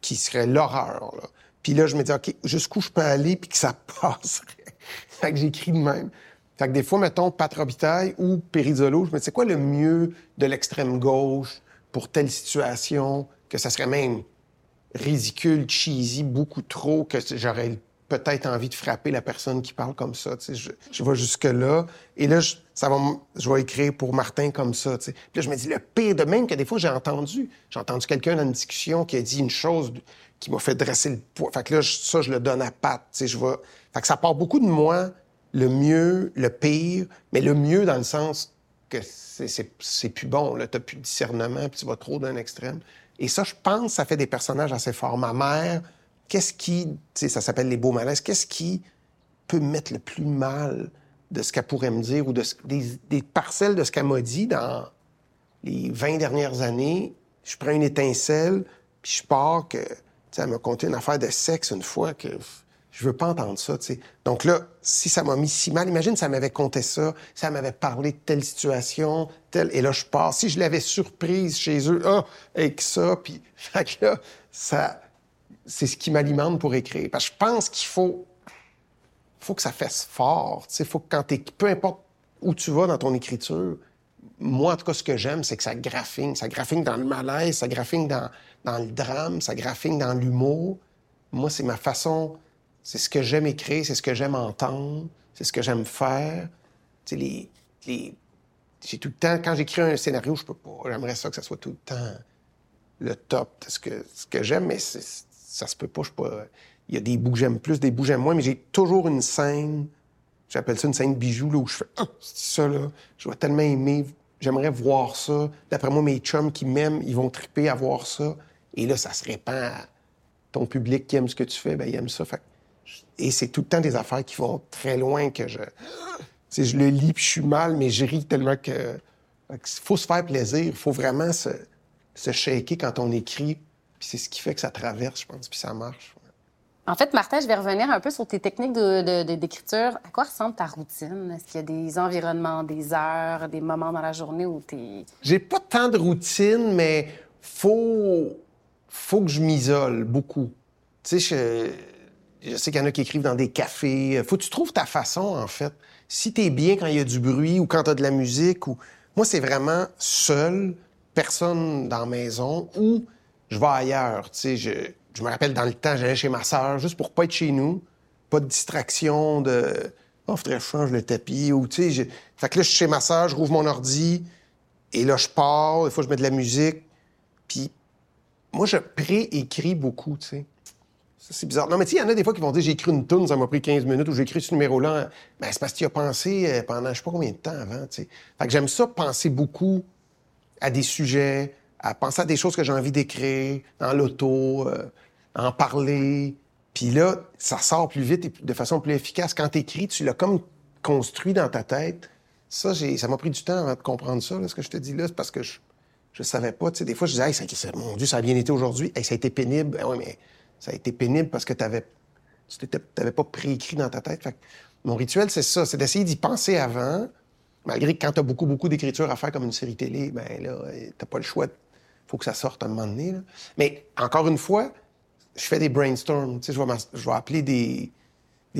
qui serait l'horreur. Puis là, je me dis, OK, jusqu'où je peux aller puis que ça [LAUGHS] passerait? fait que j'écris de même. Fait que des fois, mettons, Pat Robitaille ou Périzolo, je me dis, c'est quoi le mieux de l'extrême gauche pour telle situation que ça serait même ridicule, cheesy, beaucoup trop, que j'aurais peut-être envie de frapper la personne qui parle comme ça. Je, je vais jusque-là. Et là, je, ça va, je vais écrire pour Martin comme ça. tu sais. Puis là, je me dis, le pire de même que des fois, j'ai entendu. J'ai entendu quelqu'un dans une discussion qui a dit une chose qui m'a fait dresser le poids. Fait que là, ça, je le donne à Pat. Je vais... Fait que ça part beaucoup de moi, le mieux, le pire, mais le mieux dans le sens que c'est- plus bon. Là, t'as plus de discernement, puis tu vas trop d'un extrême. Et ça, je pense, ça fait des personnages assez forts. Ma mère, qu'est-ce qui, ça s'appelle les beaux malaises, qu'est-ce qui peut me mettre le plus mal de ce qu'elle pourrait me dire ou des parcelles de ce qu'elle m'a dit dans les 20 dernières années? Je prends une étincelle, puis je pars que, tu sais, elle m'a conté une affaire de sexe une fois que je veux pas entendre ça, tu. Donc là, si ça m'a mis si mal, imagine elle m'avait conté ça, elle m'avait parlé de telle situation, telle, et là, je pars. Si je l'avais surprise chez eux, ah, avec ça, puis, [LAUGHS] que là, ça, c'est ce qui m'alimente pour écrire. Parce que je pense qu'il faut, faut que ça fasse fort, tu sais, faut que quand t'es, peu importe où tu vas dans ton écriture, moi, en tout cas, ce que j'aime, c'est que ça graphine. Ça graphine dans le malaise, ça graphine dans, dans le drame, ça graphine dans l'humour. Moi, c'est ma façon, c'est ce que j'aime écrire, c'est ce que j'aime entendre, c'est ce que j'aime faire. Tu sais, les, les... J'ai tout le temps, quand j'écris un scénario, je peux pas, j'aimerais ça que ça soit tout le temps le top de ce que, ce que j'aime, mais ça se peut pas, je. Il y a des bouts que j'aime plus, des bouts que j'aime moins, mais j'ai toujours une scène, j'appelle ça une scène bijou, là, où je fais « Ah, c'est ça, là, je vais tellement aimer, j'aimerais voir ça. » D'après moi, mes chums qui m'aiment, ils vont triper à voir ça. Et là, ça se répand à ton public qui aime ce que tu fais, ben il aime ça. Fait Et c'est tout le temps des affaires qui vont très loin que je... Tu sais, je le lis puis je suis mal, mais je ris tellement que... faut se faire plaisir. Il faut vraiment se, se shaker quand on écrit. Puis c'est ce qui fait que ça traverse, je pense, puis ça marche. En fait, Martin, je vais revenir un peu sur tes techniques de- de- de- d'écriture. À quoi ressemble ta routine? Est-ce qu'il y a des environnements, des heures, des moments dans la journée où t'es... J'ai pas tant de routine, mais faut, faut que je m'isole beaucoup. Tu sais, je, je sais qu'il y en a qui écrivent dans des cafés. Faut que tu trouves ta façon, en fait. Si t'es bien quand il y a du bruit ou quand t'as de la musique, ou moi, c'est vraiment seul, personne dans la maison, ou je vais ailleurs. Tu sais, je, me rappelle dans le temps, j'allais chez ma sœur juste pour pas être chez nous, pas de distraction de oh, faudrait que je change le tapis ou tu sais, fait que là je suis chez ma sœur, je rouvre mon ordi et là je pars, des fois je mets de la musique, puis moi je pré-écris beaucoup, tu sais. C'est bizarre. Non, mais tu sais, il y en a des fois qui vont dire j'ai écrit une tune, ça m'a pris 15 minutes, ou j'ai écrit ce numéro-là. Ben, c'est parce qu'il a pensé euh, pendant je sais pas combien de temps avant. Fait que j'aime ça penser beaucoup à des sujets, à penser à des choses que j'ai envie d'écrire, dans l'auto, euh, en parler. Puis là, ça sort plus vite et de façon plus efficace. Quand t'écris, tu l'as comme construit dans ta tête. Ça, j'ai, ça m'a pris du temps avant de comprendre ça, là, ce que je te dis là. C'est parce que je, je savais pas. Des fois, je disais, mon Dieu, ça a bien été aujourd'hui. Hey, ça a été pénible. Ben ouais, mais ça a été pénible parce que tu t'avais pas préécrit dans ta tête. Mon rituel, c'est ça. C'est d'essayer d'y penser avant. Malgré que quand t'as beaucoup, beaucoup d'écriture à faire comme une série télé, ben là, t'as pas le choix. Faut que ça sorte à un moment donné. Mais encore une fois, je fais des brainstorms. Tu je vais, je vais appeler des,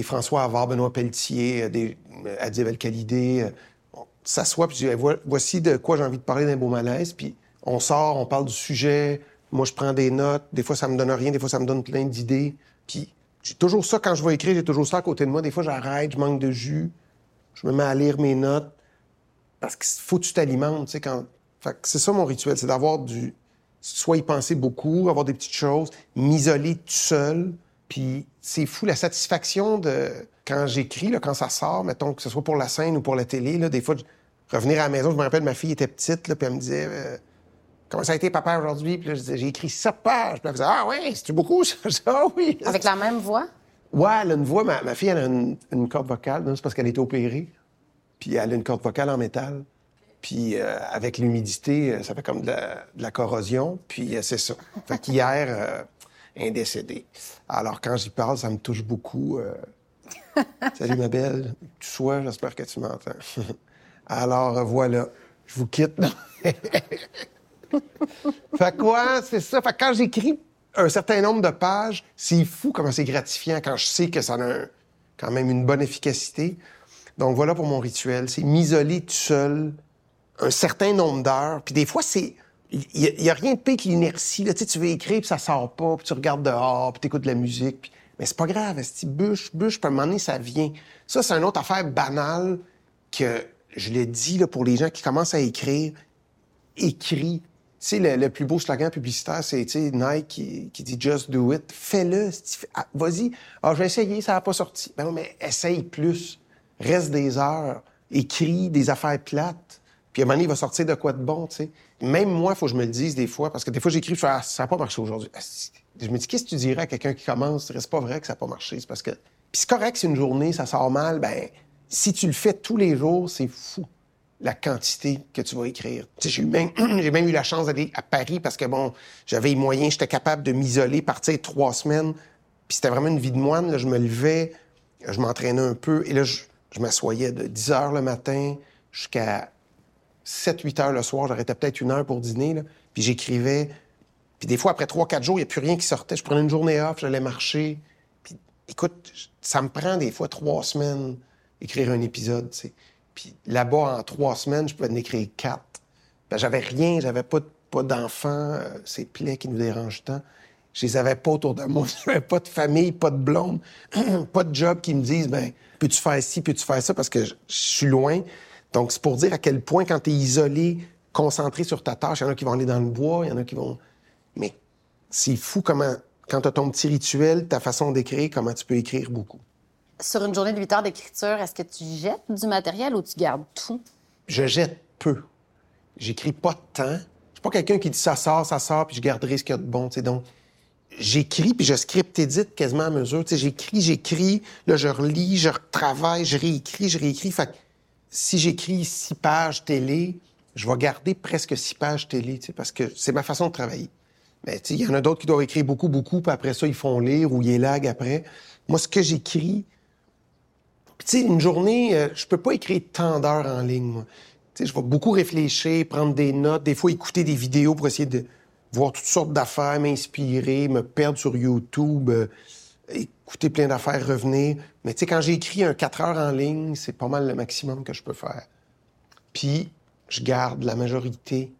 François Havard, Benoît Pelletier, euh, des euh, Adib euh, On s'assoit, puis je dis, voici de quoi j'ai envie de parler d'un beau malaise. Puis on sort, on parle du sujet. Moi, je prends des notes. Des fois, ça me donne rien. Des fois, ça me donne plein d'idées. Puis j'ai toujours ça quand je vais écrire. J'ai toujours ça à côté de moi. Des fois, j'arrête, je manque de jus. Je me mets à lire mes notes. Parce qu'il faut que tu t'alimentes, tu sais, quand... Fait c'est ça mon rituel, c'est d'avoir du... Soit y penser beaucoup, avoir des petites choses, m'isoler tout seul. Puis c'est fou, la satisfaction de... Quand j'écris, quand ça sort, mettons, que ce soit pour la scène ou pour la télé, là, des fois, revenir à la maison, je me rappelle, ma fille était petite, là, puis elle me disait... euh, Comment ça a été, papa, aujourd'hui? Puis là, j'ai écrit ça pages. Puis elle faisait, ah ouais, c'est-tu beaucoup, ça? [LAUGHS] Ah oui. Avec la même voix? Ouais, elle a une voix. Ma, ma fille, elle a une, une corde vocale. C'est parce qu'elle a été opérée. Puis elle a une corde vocale en métal. Puis euh, avec l'humidité, euh, ça fait comme de la, de la corrosion. Puis euh, c'est ça. Fait qu'hier, euh, est décédée. Alors quand j'y parle, ça me touche beaucoup. [LAUGHS] Salut, ma belle. Tu sois, j'espère que tu m'entends. [LAUGHS] Alors, voilà, je vous quitte. Fait quoi? C'est ça. Fait quand j'écris un certain nombre de pages, c'est fou comment c'est gratifiant quand je sais que ça a quand même une bonne efficacité. Donc voilà pour mon rituel. C'est m'isoler tout seul un certain nombre d'heures. Puis des fois, c'est... Il n'y a, rien de pire que l'inertie. Tu, veux écrire, puis ça sort pas, puis tu regardes dehors, puis tu écoutes de la musique. Puis... Mais c'est pas grave, si bûche, bûche, puis à un moment donné, ça vient. Ça, c'est une autre affaire banale que je dis là, pour les gens qui commencent à écrire. Écris sais, le, plus beau slogan publicitaire, c'est Nike qui, dit Just do it. Fais-le. Ah, vas-y. Ah, je vais essayer, ça n'a pas sorti. Ben mais essaye plus. Reste des heures. Écris des affaires plates. Puis à un moment donné, il va sortir de quoi de bon, tu sais. Même moi, il faut que je me le dise des fois, parce que des fois, j'écris, ah, ça n'a pas marché aujourd'hui. Ah, je me dis, qu'est-ce que tu dirais à quelqu'un qui commence? C'est pas vrai que ça n'a pas marché. C'est parce que. Puis c'est correct si une journée, ça sort mal, ben, si tu le fais tous les jours, c'est fou la quantité que tu vas écrire. [CLEARS THROAT] J'ai même, eu la chance d'aller à Paris parce que, bon, j'avais les moyens, j'étais capable de m'isoler, partir trois semaines. Puis c'était vraiment une vie de moine. Je me levais, je m'entraînais un peu, et là, je, m'assoyais de 10 heures le matin jusqu'à 7-8 heures le soir. J'arrêtais peut-être une heure pour dîner, puis j'écrivais. Puis des fois, après trois, quatre jours, il n'y a plus rien qui sortait. Je prenais une journée off, j'allais marcher. Puis écoute, ça me prend des fois trois semaines écrire un épisode. Puis là-bas, en trois semaines, je pouvais en écrire quatre. Ben, j'avais rien, j'avais pas, d'enfants, euh, ces plaies qui nous dérangent tant. Je les avais pas autour de moi. [LAUGHS] J'avais pas de famille, pas de blonde, [CLEARS THROAT] pas de job qui me disent, ben, peux-tu faire ci, peux-tu faire ça, parce que je, suis loin. Donc, c'est pour dire à quel point, quand tu es isolé, concentré sur ta tâche, il y en a qui vont aller dans le bois, il y en a qui vont. Mais c'est fou comment, quand tu as ton petit rituel, ta façon d'écrire, comment tu peux écrire beaucoup. Sur une journée de 8 heures d'écriture, est-ce que tu jettes du matériel ou tu gardes tout? Je jette peu. J'écris pas de temps. Je suis pas quelqu'un qui dit ça sort, ça sort, puis je garderai ce qu'il y a de bon. Donc, j'écris, puis je script édite quasiment à mesure. J'écris, j'écris, là, je relis, je retravaille, je réécris, je réécris. Fait si j'écris six pages télé, je vais garder presque six pages télé, parce que c'est ma façon de travailler. Mais il y en a d'autres qui doivent écrire beaucoup, beaucoup, puis après ça, ils font lire ou ils lag après. Moi, ce que j'écris, puis, tu sais, une journée, euh, je peux pas écrire tant d'heures en ligne, moi. Je vais beaucoup réfléchir, prendre des notes, des fois écouter des vidéos pour essayer de voir toutes sortes d'affaires, m'inspirer, me perdre sur YouTube, euh, écouter plein d'affaires, revenir. Mais tu sais, quand j'écris un 4 heures en ligne, c'est pas mal le maximum que je peux faire. Puis, je garde la majorité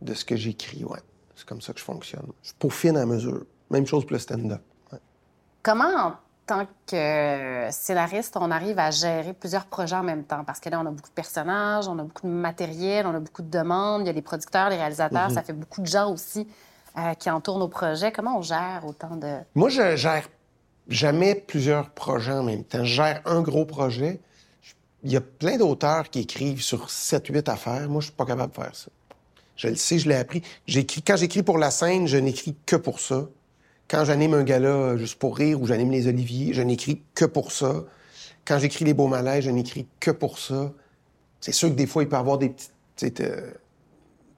de ce que j'écris, ouais. C'est comme ça que je fonctionne. Je peaufine à mesure. Même chose pour le stand-up. Comment tant que scénariste, on arrive à gérer plusieurs projets en même temps. Parce que là, on a beaucoup de personnages, on a beaucoup de matériel, on a beaucoup de demandes. Il y a les producteurs, les réalisateurs. Mhm. Ça fait beaucoup de gens aussi euh, qui entourent nos projets. Comment on gère autant de... Moi, je gère jamais plusieurs projets en même temps. Je gère un gros projet. Il y a plein d'auteurs qui écrivent sur 7-8 affaires. Moi, je suis pas capable de faire ça. Je le sais, je l'ai appris. J'écris, quand j'écris pour la scène, je n'écris que pour ça. Quand j'anime un gala juste pour rire ou j'anime les Oliviers, je n'écris que pour ça. Quand j'écris les beaux malaises, je n'écris que pour ça. C'est sûr que des fois, il peut y avoir des petites...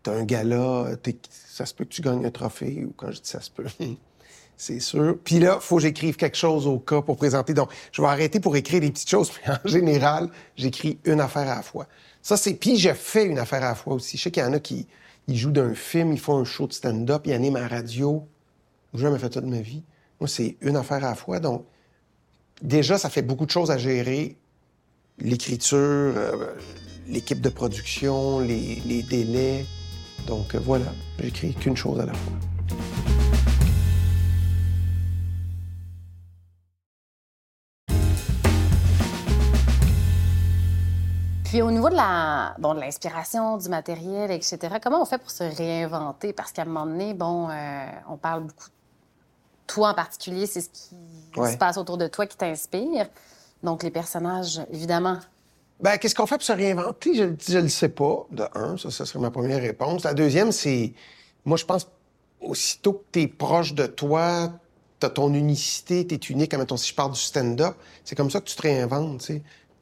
T'as un gala, ça se peut que tu gagnes un trophée, ou quand je dis ça se peut, c'est sûr. Puis là, il faut que j'écrive quelque chose au cas pour présenter. Donc, je vais arrêter pour écrire des petites choses, [LAUGHS] mais en général, j'écris une affaire à la fois. Ça, c'est... Puis je fais une affaire à la fois aussi. Je sais qu'il y en a qui jouent d'un film, ils font un show de stand-up, ils animent à radio. Jamais fait ça de ma vie. Moi, c'est une affaire à la fois. Donc, déjà, ça fait beaucoup de choses à gérer. L'écriture, euh, l'équipe de production, les, délais. Donc, euh, voilà, j'écris qu'une chose à la fois. Puis au niveau de la bon, de l'inspiration, du matériel, etc., comment on fait pour se réinventer? Parce qu'à un moment donné, bon, euh, on parle beaucoup toi en particulier, c'est ce qui se passe autour de toi qui t'inspire. Donc, les personnages, évidemment. Ben, qu'est-ce qu'on fait pour se réinventer? Je ne le sais pas, de un. Ça, ça serait ma première réponse. La deuxième, c'est. Moi, je pense, aussitôt que tu es proche de toi, tu as ton unicité, tu es unique. Mettons, si je parle du stand-up, c'est comme ça que tu te réinventes,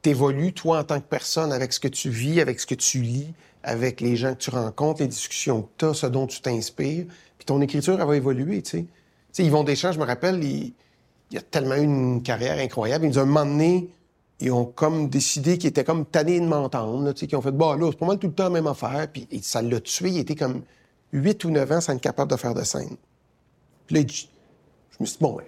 tu évolues, toi, en tant que personne, avec ce que tu vis, avec ce que tu lis, avec les gens que tu rencontres, les discussions que tu as, ce dont tu t'inspires. Puis ton écriture, elle va évoluer, tu sais sais, Yvon Deschamps, je me rappelle, il, il a tellement eu une carrière incroyable. Ils ont un moment donné, ils ont comme décidé qu'ils étaient comme tannés de m'entendre, qu'ils ont fait, bah là, c'est pas mal tout le temps la même affaire. Puis et ça l'a tué. Il était comme 8 ou 9 ans sans être capable de faire de scène. Puis là, je me suis dit, bon, ben,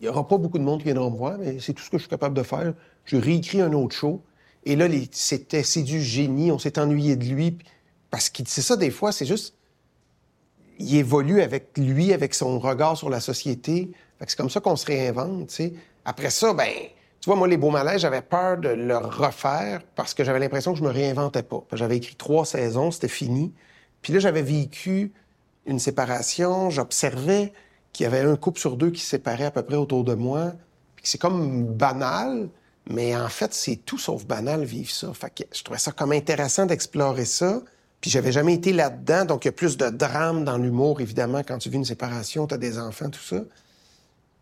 il n'y aura pas beaucoup de monde qui viendra me voir, mais c'est tout ce que je suis capable de faire. Je réécris un autre show. Et là, c'était, c'est du génie. On s'est ennuyé de lui. Parce que c'est ça, des fois, c'est juste. Il évolue avec lui, avec son regard sur la société. c'est comme ça qu'on se réinvente, tu sais. Après ça, ben, tu vois, moi, les beaux malaises, j'avais peur de le refaire parce que j'avais l'impression que je me réinventais pas. J'avais écrit trois saisons, c'était fini. Puis là, j'avais vécu une séparation, j'observais qu'il y avait un couple sur deux qui se séparait à peu près autour de moi. Puis c'est comme banal, mais en fait, c'est tout sauf banal vivre ça. Fait que je trouvais ça comme intéressant d'explorer ça. Puis j'avais jamais été là-dedans, donc il y a plus de drame dans l'humour, évidemment, quand tu vis une séparation, tu as des enfants, tout ça.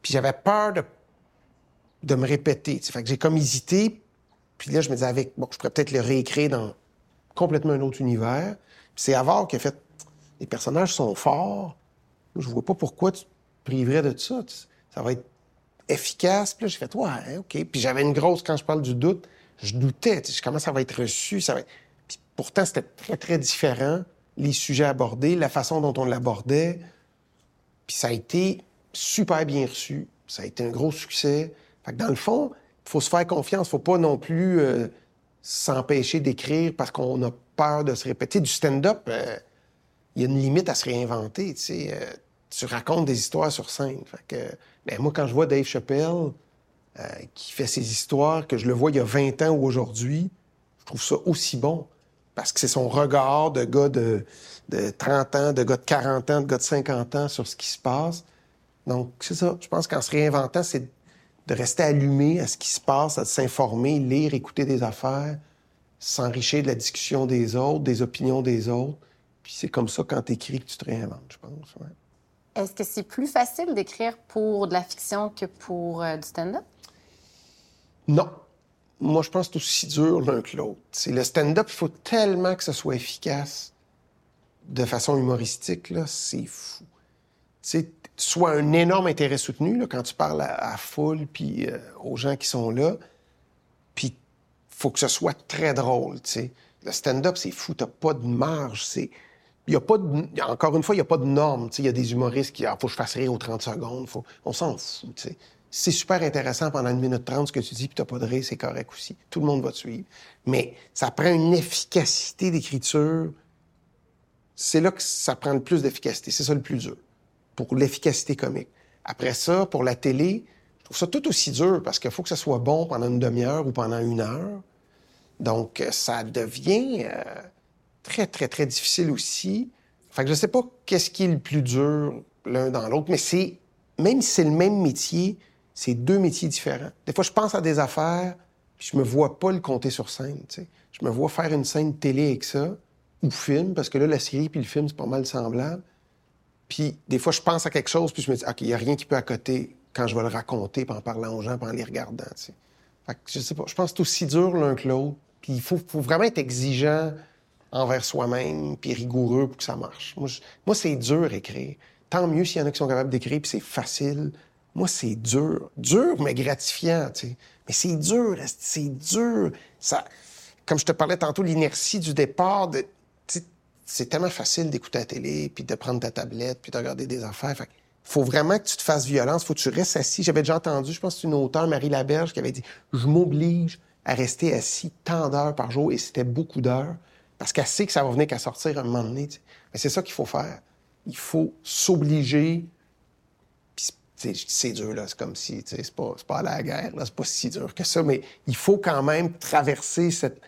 Puis j'avais peur de, de me répéter. Fait que j'ai comme hésité. Puis là, je me disais, avec, bon, je pourrais peut-être le réécrire dans complètement un autre univers. Puis c'est Avard qui fait, les personnages sont forts. Je vois pas pourquoi tu te priverais de ça. Ça va être efficace. Puis là, j'ai fait, ouais, OK. Puis j'avais une grosse, quand je parle du doute, je doutais. Comment ça va être reçu? Ça va être... Pourtant, c'était très, très différent, les sujets abordés, la façon dont on l'abordait. Puis ça a été super bien reçu. Ça a été un gros succès. Fait dans le fond, il faut se faire confiance. faut pas non plus euh, s'empêcher d'écrire parce qu'on a peur de se répéter. Du stand-up, euh, il y a une limite à se réinventer. Tu, euh, racontes des histoires sur scène. Fait ben, moi, quand je vois Dave Chappelle qui fait ses histoires, que je le vois il y a 20 ans ou aujourd'hui, je trouve ça aussi bon parce que c'est son regard de gars de, 30 ans, de gars de 40 ans, de gars de 50 ans sur ce qui se passe. Donc, c'est ça. Je pense qu'en se réinventant, c'est de rester allumé à ce qui se passe, à s'informer, lire, écouter des affaires, s'enrichir de la discussion des autres, des opinions des autres. Puis c'est comme ça, quand tu écris, que tu te réinventes, je pense. Est-ce que c'est plus facile d'écrire pour de la fiction que pour euh, du stand-up? Non moi, je pense que c'est aussi dur l'un que l'autre. Le stand-up, il faut tellement que ce soit efficace de façon humoristique, là, c'est fou. Soit un énorme intérêt soutenu quand tu parles à, la foule puis euh, aux gens qui sont là, puis faut que ce soit très drôle. Le stand-up, c'est fou, t'as pas de marge. C'est... Y a pas de... Encore une fois, il n'y a pas de normes. Il y a des humoristes qui... Ah, faut que je fasse rire aux 30 secondes. Faut... On s'en fout. C'est super intéressant pendant une minute trente ce que tu dis, puis t'as pas de rire, c'est correct aussi. Tout le monde va te suivre. Mais ça prend une efficacité d'écriture. C'est là que ça prend le plus d'efficacité. C'est ça le plus dur. Pour l'efficacité comique. Après ça, pour la télé, je trouve ça tout aussi dur parce qu'il faut que ça soit bon pendant une demi-heure ou pendant une heure. Donc, ça devient euh, très, très, très difficile aussi. Fait que je sais pas qu'est-ce qui est le plus dur l'un dans l'autre, mais c'est, même si c'est le même métier, c'est deux métiers différents. Des fois, je pense à des affaires, puis je me vois pas le compter sur scène. Je me vois faire une scène télé avec ça, ou film, parce que là, la série puis le film, c'est pas mal semblable. Puis des fois, je pense à quelque chose, puis je me dis, OK, il n'y a rien qui peut à côté quand je vais le raconter, puis en parlant aux gens, puis en les regardant. Fait que, je sais pas, je pense que c'est aussi dur l'un que l'autre. Puis il faut, vraiment être exigeant envers soi-même, puis rigoureux pour que ça marche. Moi, moi c'est dur écrire. Tant mieux s'il y en a qui sont capables d'écrire, puis c'est facile. Moi, c'est dur. Dur, mais gratifiant, tu sais. Mais c'est dur, c'est dur? Ça, comme je te parlais tantôt, l'inertie du départ, c'est tellement facile d'écouter la télé, puis de prendre ta tablette, puis de regarder des affaires. Fait faut vraiment que tu te fasses violence, faut que tu restes assis. J'avais déjà entendu, je pense une auteure, Marie Laberge, qui avait dit « Je m'oblige à rester assis tant d'heures par jour, et c'était beaucoup d'heures, parce qu'elle sait que ça va venir qu'à sortir un moment donné. Mais c'est ça qu'il faut faire. Il faut s'obliger c'est dur. C'est comme si, c'est pas, à la guerre. C'est pas si dur que ça. Mais il faut quand même traverser cette,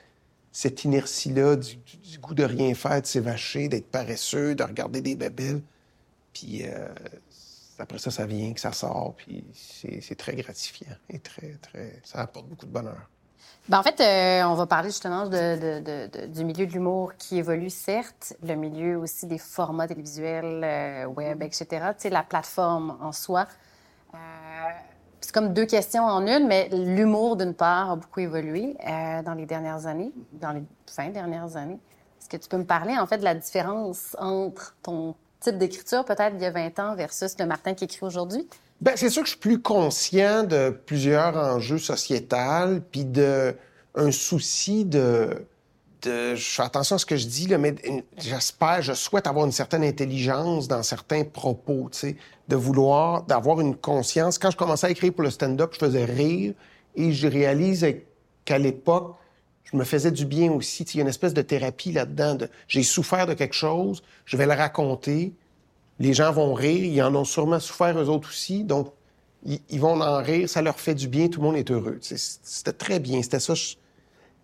cette inertie-là du, goût de rien faire, de s'évacher, d'être paresseux, de regarder des bébés. Puis euh, après ça, ça vient, que ça sort. Puis c'est très gratifiant et très, très... Ça apporte beaucoup de bonheur. Ben en fait, euh, on va parler justement de, du milieu de l'humour qui évolue, certes, le milieu aussi des formats télévisuels, euh, web, etc. Tu sais, la plateforme en soi. Euh, c'est comme deux questions en une, mais l'humour, d'une part, a beaucoup évolué dans les dernières années, dans les fin dernières années. Est-ce que tu peux me parler, en fait, de la différence entre ton type d'écriture, peut-être il y a 20 ans, versus le Martin qui écrit aujourd'hui? Ben, c'est sûr que je suis plus conscient de plusieurs enjeux sociétals, puis de un souci de, je fais attention à ce que je dis, mais j'espère, je souhaite avoir une certaine intelligence dans certains propos, tu sais, de vouloir, d'avoir une conscience. Quand je commençais à écrire pour le stand-up, je faisais rire, et je réalise qu'à l'époque, je me faisais du bien aussi. Il y a une espèce de thérapie là-dedans. De, j'ai souffert de quelque chose, je vais le raconter, les gens vont rire, ils en ont sûrement souffert eux autres aussi, donc ils, vont en rire, ça leur fait du bien, tout le monde est heureux. C'était très bien, c'était ça.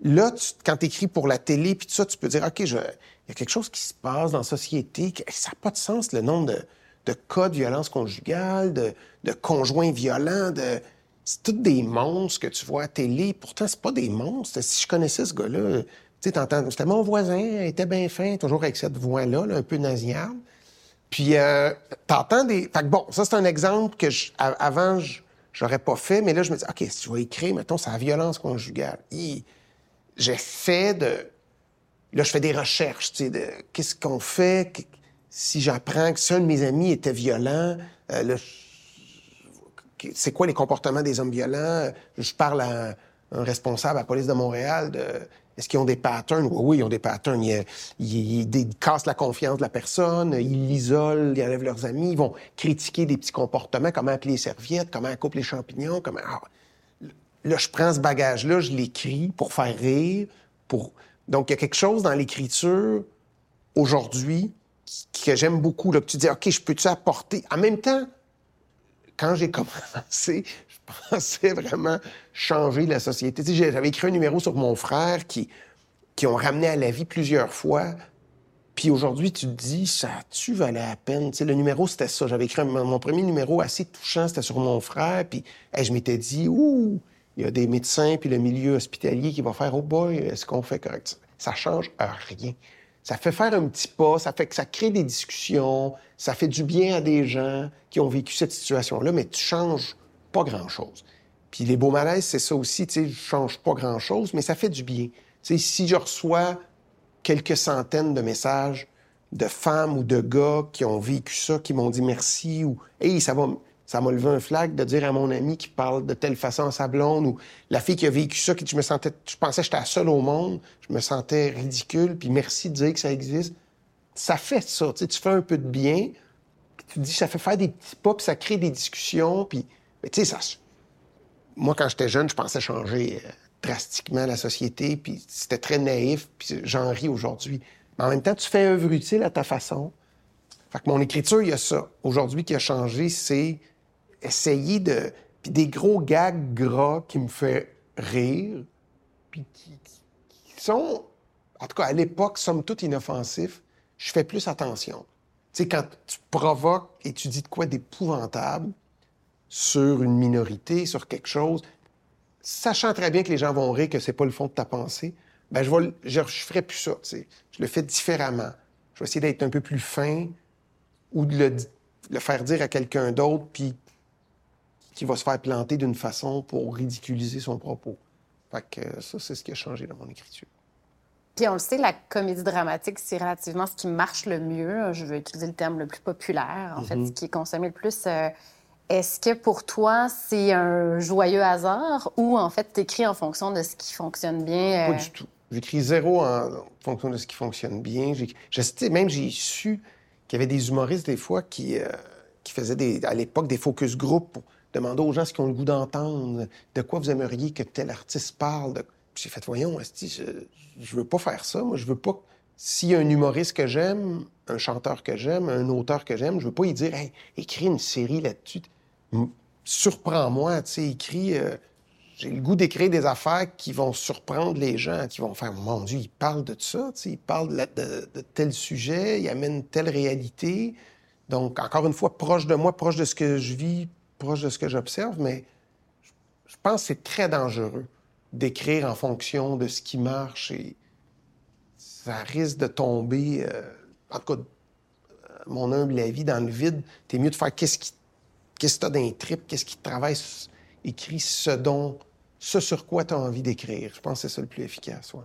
Là, quand tu écris pour la télé, puis tout ça, tu peux dire, OK, il y a quelque chose qui se passe dans la société, ça n'a pas de sens, le nombre de, cas de violence conjugale, de, conjoints violents, de... C'est tous des monstres que tu vois à télé. Pourtant, c'est pas des monstres. Si je connaissais ce gars-là, tu sais, c'était mon voisin, il était bien fin, toujours avec cette voix-là, un peu nasillarde. Puis, euh, t'entends des. Fait que bon, ça, c'est un exemple que je, avant, j'aurais pas fait, mais là, je me dis, OK, si tu vas écrire, mettons, c'est la violence conjugale. J'ai fait de. Là, je fais des recherches, tu sais, de qu'est-ce qu'on fait si j'apprends que si de mes amis était violent, euh, c'est quoi les comportements des hommes violents? Je parle à un responsable à la police de Montréal de est-ce qu'ils ont des patterns? Oui, ils ont des patterns. Ils, cassent la confiance de la personne, ils l'isolent, ils enlèvent leurs amis, ils vont critiquer des petits comportements, comment appeler les serviettes, comment couper les champignons, comment... Ah, là, je prends ce bagage-là, je l'écris pour faire rire, pour... Donc, il y a quelque chose dans l'écriture, aujourd'hui, que j'aime beaucoup, là, tu dis, OK, je peux-tu apporter... En même temps, quand j'ai [LAUGHS] commencé, pensais vraiment changer la société. Tu sais, j'avais écrit un numéro sur mon frère qui, qui ont ramené à la vie plusieurs fois. Puis aujourd'hui, tu te dis, ça tu valait la peine? Tu sais, le numéro, c'était ça. J'avais écrit mon premier numéro assez touchant, c'était sur mon frère. Puis je m'étais dit, ouh, il y a des médecins, puis le milieu hospitalier qui va faire, oh boy, est-ce qu'on fait correct? Ça change rien. Ça fait faire un petit pas, ça fait que ça crée des discussions, ça fait du bien à des gens qui ont vécu cette situation-là, mais tu changes pas grand-chose. Puis les beaux malaises, c'est ça aussi, tu sais, je change pas grand-chose, mais ça fait du bien. Tu sais, si je reçois quelques centaines de messages de femmes ou de gars qui ont vécu ça, qui m'ont dit merci ou hey, ça va ça m'a levé un flag de dire à mon ami qui parle de telle façon à sa blonde ou la fille qui a vécu ça, que je me sentais, je pensais que j'étais la seule au monde, je me sentais ridicule, puis merci de dire que ça existe. Ça fait ça, tu sais, tu fais un peu de bien, puis tu dis, ça fait faire des petits pas, puis ça crée des discussions, puis mais tu sais, ça. Moi, quand j'étais jeune, je pensais changer euh, drastiquement la société, puis c'était très naïf, puis j'en ris aujourd'hui. Mais en même temps, tu fais œuvre utile à ta façon. Fait que mon écriture, il y a ça. Aujourd'hui, qui a changé, c'est essayer de. Puis des gros gags gras qui me fait rire, puis qui, sont, en tout cas à l'époque, somme toute inoffensifs, je fais plus attention. Tu sais, quand tu provoques et tu dis de quoi d'épouvantable, sur une minorité, sur quelque chose, sachant très bien que les gens vont rire, que c'est pas le fond de ta pensée, ben je, vais, je, ferai plus ça. Je le fais différemment. Je vais essayer d'être un peu plus fin ou de le, le faire dire à quelqu'un d'autre, puis qui va se faire planter d'une façon pour ridiculiser son propos. Fait que ça, c'est ce qui a changé dans mon écriture. Puis on le sait, la comédie dramatique, c'est relativement ce qui marche le mieux. Je veux utiliser le terme le plus populaire, en fait, mm-hmm. ce qui est consommé le plus. Euh, est-ce que pour toi, c'est un joyeux hasard ou en fait, tu écris en fonction de ce qui fonctionne bien? Pas euh? du tout. J'écris zéro en fonction de ce qui fonctionne bien. même j'ai su qu'il y avait des humoristes des fois qui, euh, qui faisaient des, à l'époque des focus group pour demander aux gens ce qu'ils ont le goût d'entendre, de quoi vous aimeriez que tel artiste parle. J'ai fait, voyons, je, je veux pas faire ça. Moi, je veux pas. S'il y a un humoriste que j'aime, un chanteur que j'aime, un auteur que j'aime, je veux pas y dire, hey, écris une série là-dessus surprends-moi, tu sais, écrit. Euh, j'ai le goût d'écrire des affaires qui vont surprendre les gens, qui vont faire Mon Dieu, il parle de ça, il parle de, tel sujet, il amène telle réalité. Donc, encore une fois, proche de moi, proche de ce que je vis, proche de ce que j'observe, mais je pense que c'est très dangereux d'écrire en fonction de ce qui marche et ça risque de tomber, euh, en tout cas, mon humble avis, dans le vide. T'es mieux de faire qu'est-ce Qu'est-ce que tu as d'un trip? Qu'est-ce qui te travaille? Écris ce dont, ce sur quoi tu as envie d'écrire. Je pense que c'est ça le plus efficace. Ouais.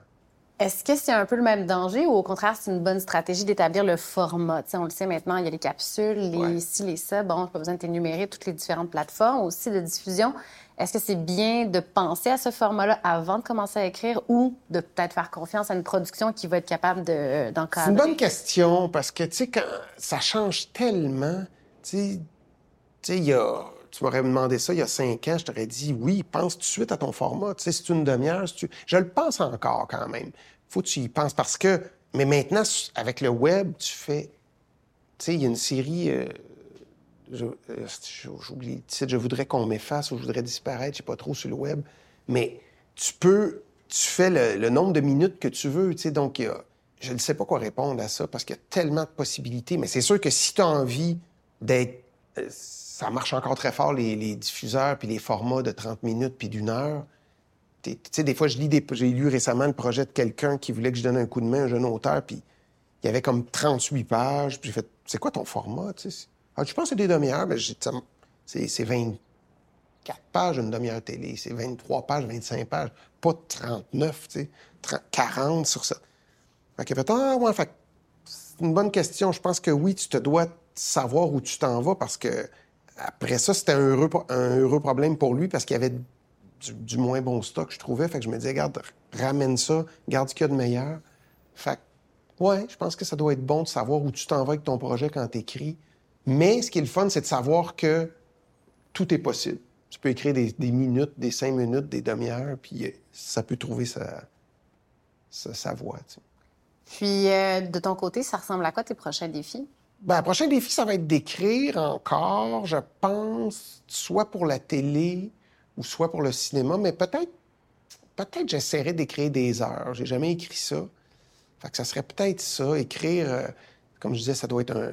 Est-ce que c'est un peu le même danger ou au contraire, c'est une bonne stratégie d'établir le format? on le sait maintenant, il y a les capsules, les ci, les ça. Bon, pas besoin de t'énumérer toutes les différentes plateformes aussi de diffusion. Est-ce que c'est bien de penser à ce format-là avant de commencer à écrire ou de peut-être faire confiance à une production qui va être capable d'encadrer? c'est une bonne question parce que, tu sais, quand ça change tellement, tu sais, il y a tu m'aurais demandé ça il y a cinq ans, je t'aurais dit oui, pense tout de suite à ton format. Tu sais, c'est une demi-heure. tu... Je le pense encore quand même. Faut que tu y penses parce que. Mais maintenant, avec le web, tu fais. Tu sais, il y a une série. Euh, euh, j'oublie le titre. Je voudrais qu'on m'efface ou je voudrais disparaître. Je sais pas trop sur le web. Mais tu peux. Tu fais le, nombre de minutes que tu veux. Tu sais, donc, je ne sais pas quoi répondre à ça parce qu'il y a tellement de possibilités. Mais c'est sûr que si tu as envie d'être ça marche encore très fort, les, diffuseurs, puis les formats de 30 minutes, puis d'une heure. Tu sais, des fois, je lis des... J'ai lu récemment le projet de quelqu'un qui voulait que je donne un coup de main à un jeune auteur, puis il y avait comme 38 pages. Puis j'ai fait, c'est quoi ton format, sais? Ah, je pense que c'est des demi-heures, mais c'est 24 pages une demi-heure télé, c'est 23 pages, 25 pages, pas 39, tu sais, 40 sur ça. Fait fait, ah, ouais, fait c'est une bonne question. Je pense que oui, tu te dois savoir où tu t'en vas parce que après ça, c'était un heureux, problème pour lui parce qu'il y avait du, moins bon stock, je trouvais. Fait que je me disais, regarde, ramène ça, garde ce qu'il y a de meilleur. Fait que, ouais, je pense que ça doit être bon de savoir où tu t'en vas avec ton projet quand tu écris. Mais ce qui est le fun, c'est de savoir que tout est possible. Tu peux écrire des, minutes, des cinq minutes, des demi-heures, puis euh, ça peut trouver sa, sa, voie. Puis, euh, de ton côté, ça ressemble à quoi tes prochains défis? Ben, le prochain défi, ça va être d'écrire encore, je pense, soit pour la télé ou soit pour le cinéma, mais peut-être peut-être j'essaierai d'écrire des heures. J'ai jamais écrit ça. Fait que ça serait peut-être ça, écrire, euh, comme je disais, ça doit être un...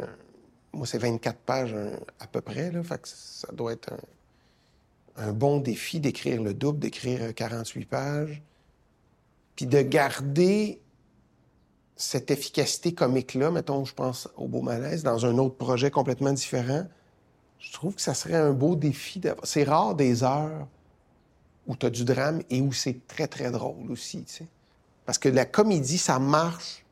Moi, c'est 24 pages à peu près, ça doit être un, un bon défi d'écrire le double, d'écrire 48 pages. Puis de garder cette efficacité comique-là, mettons, je pense au Beau Malaise, dans un autre projet complètement différent, je trouve que ça serait un beau défi. C'est rare des heures où tu as du drame et où c'est très, très drôle aussi. Parce que la comédie, ça marche.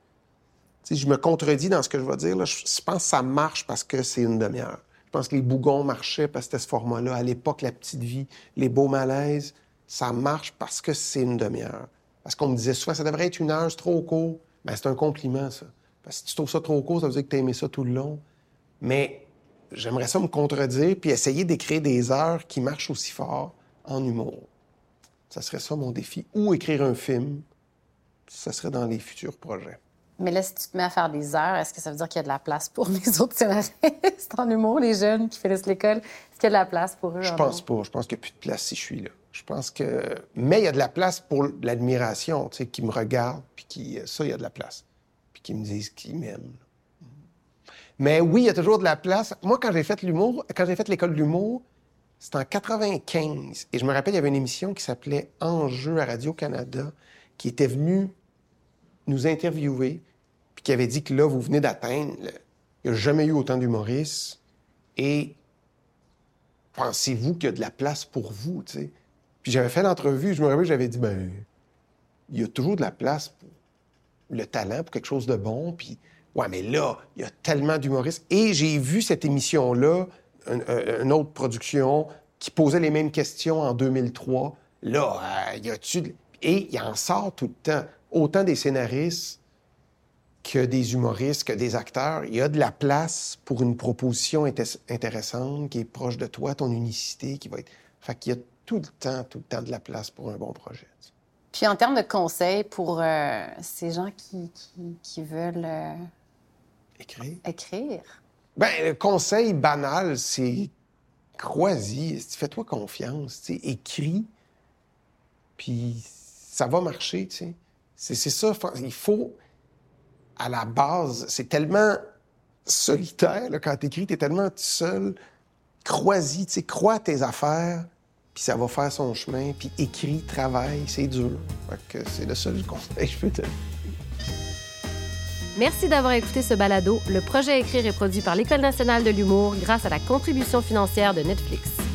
Tu sais, je me contredis dans ce que je vais dire. Là. Je pense que ça marche parce que c'est une demi-heure. Je pense que les bougons marchaient parce que c'était ce format-là. À l'époque, la petite vie, les beaux malaises, ça marche parce que c'est une demi-heure. Parce qu'on me disait souvent, ça devrait être une heure, c'est trop court. Ben, c'est un compliment, ça. Parce que si tu trouves ça trop court, ça veut dire que tu as aimé ça tout le long. Mais j'aimerais ça me contredire puis essayer d'écrire des heures qui marchent aussi fort en humour. Ça serait ça mon défi. Ou écrire un film. Ça serait dans les futurs projets. Mais là, si tu te mets à faire des heures, est-ce que ça veut dire qu'il y a de la place pour [LAUGHS] les autres scénaristes en humour, les jeunes qui finissent l'école? Est-ce qu'il y a de la place pour eux? Je pense pas. Je pense qu'il n'y a plus de place si je suis là. Je pense que. Mais il y a de la place pour l'admiration, tu sais, qui me regarde, puis qui. Ça, il y a de la place. Puis qui me disent qu'ils m'aiment. Mais oui, il y a toujours de la place. Moi, quand j'ai fait l'humour, quand j'ai fait l'école de l'humour, c'était en 95. Et je me rappelle, il y avait une émission qui s'appelait Enjeu à Radio-Canada, qui était venue nous interviewer, puis qui avait dit que là, vous venez d'atteindre. Il n'y a jamais eu autant d'humoristes. Et pensez-vous qu'il y a de la place pour vous, tu sais? Puis j'avais fait l'entrevue, je me rappelle, j'avais dit, ben, il y a toujours de la place pour le talent, pour quelque chose de bon. Puis, ouais, mais là, il y a tellement d'humoristes. Et j'ai vu cette émission-là, une, autre production, qui posait les mêmes questions en 2003. Là, euh, il y a-tu. Et il en sort tout le temps. Autant des scénaristes que des humoristes, que des acteurs. Il y a de la place pour une proposition intéressante qui est proche de toi, ton unicité, qui va être. Fait qu'il y a tout le temps, tout le temps de la place pour un bon projet. Puis en termes de conseils pour euh, ces gens qui, qui, veulent euh, écrire. écrire? Ben, le conseil banal, c'est crois-y, fais-toi confiance, tu écris, puis ça va marcher, tu. C'est ça, il faut, à la base, c'est tellement solitaire, là, quand t'écris, t'es tellement seul, crois-y, tu crois tes affaires, puis ça va faire son chemin, puis écrit, travaille, c'est dur. c'est le seul conseil que je peux te Merci d'avoir écouté ce balado. Le projet Écrire est produit par l'École nationale de l'humour grâce à la contribution financière de Netflix.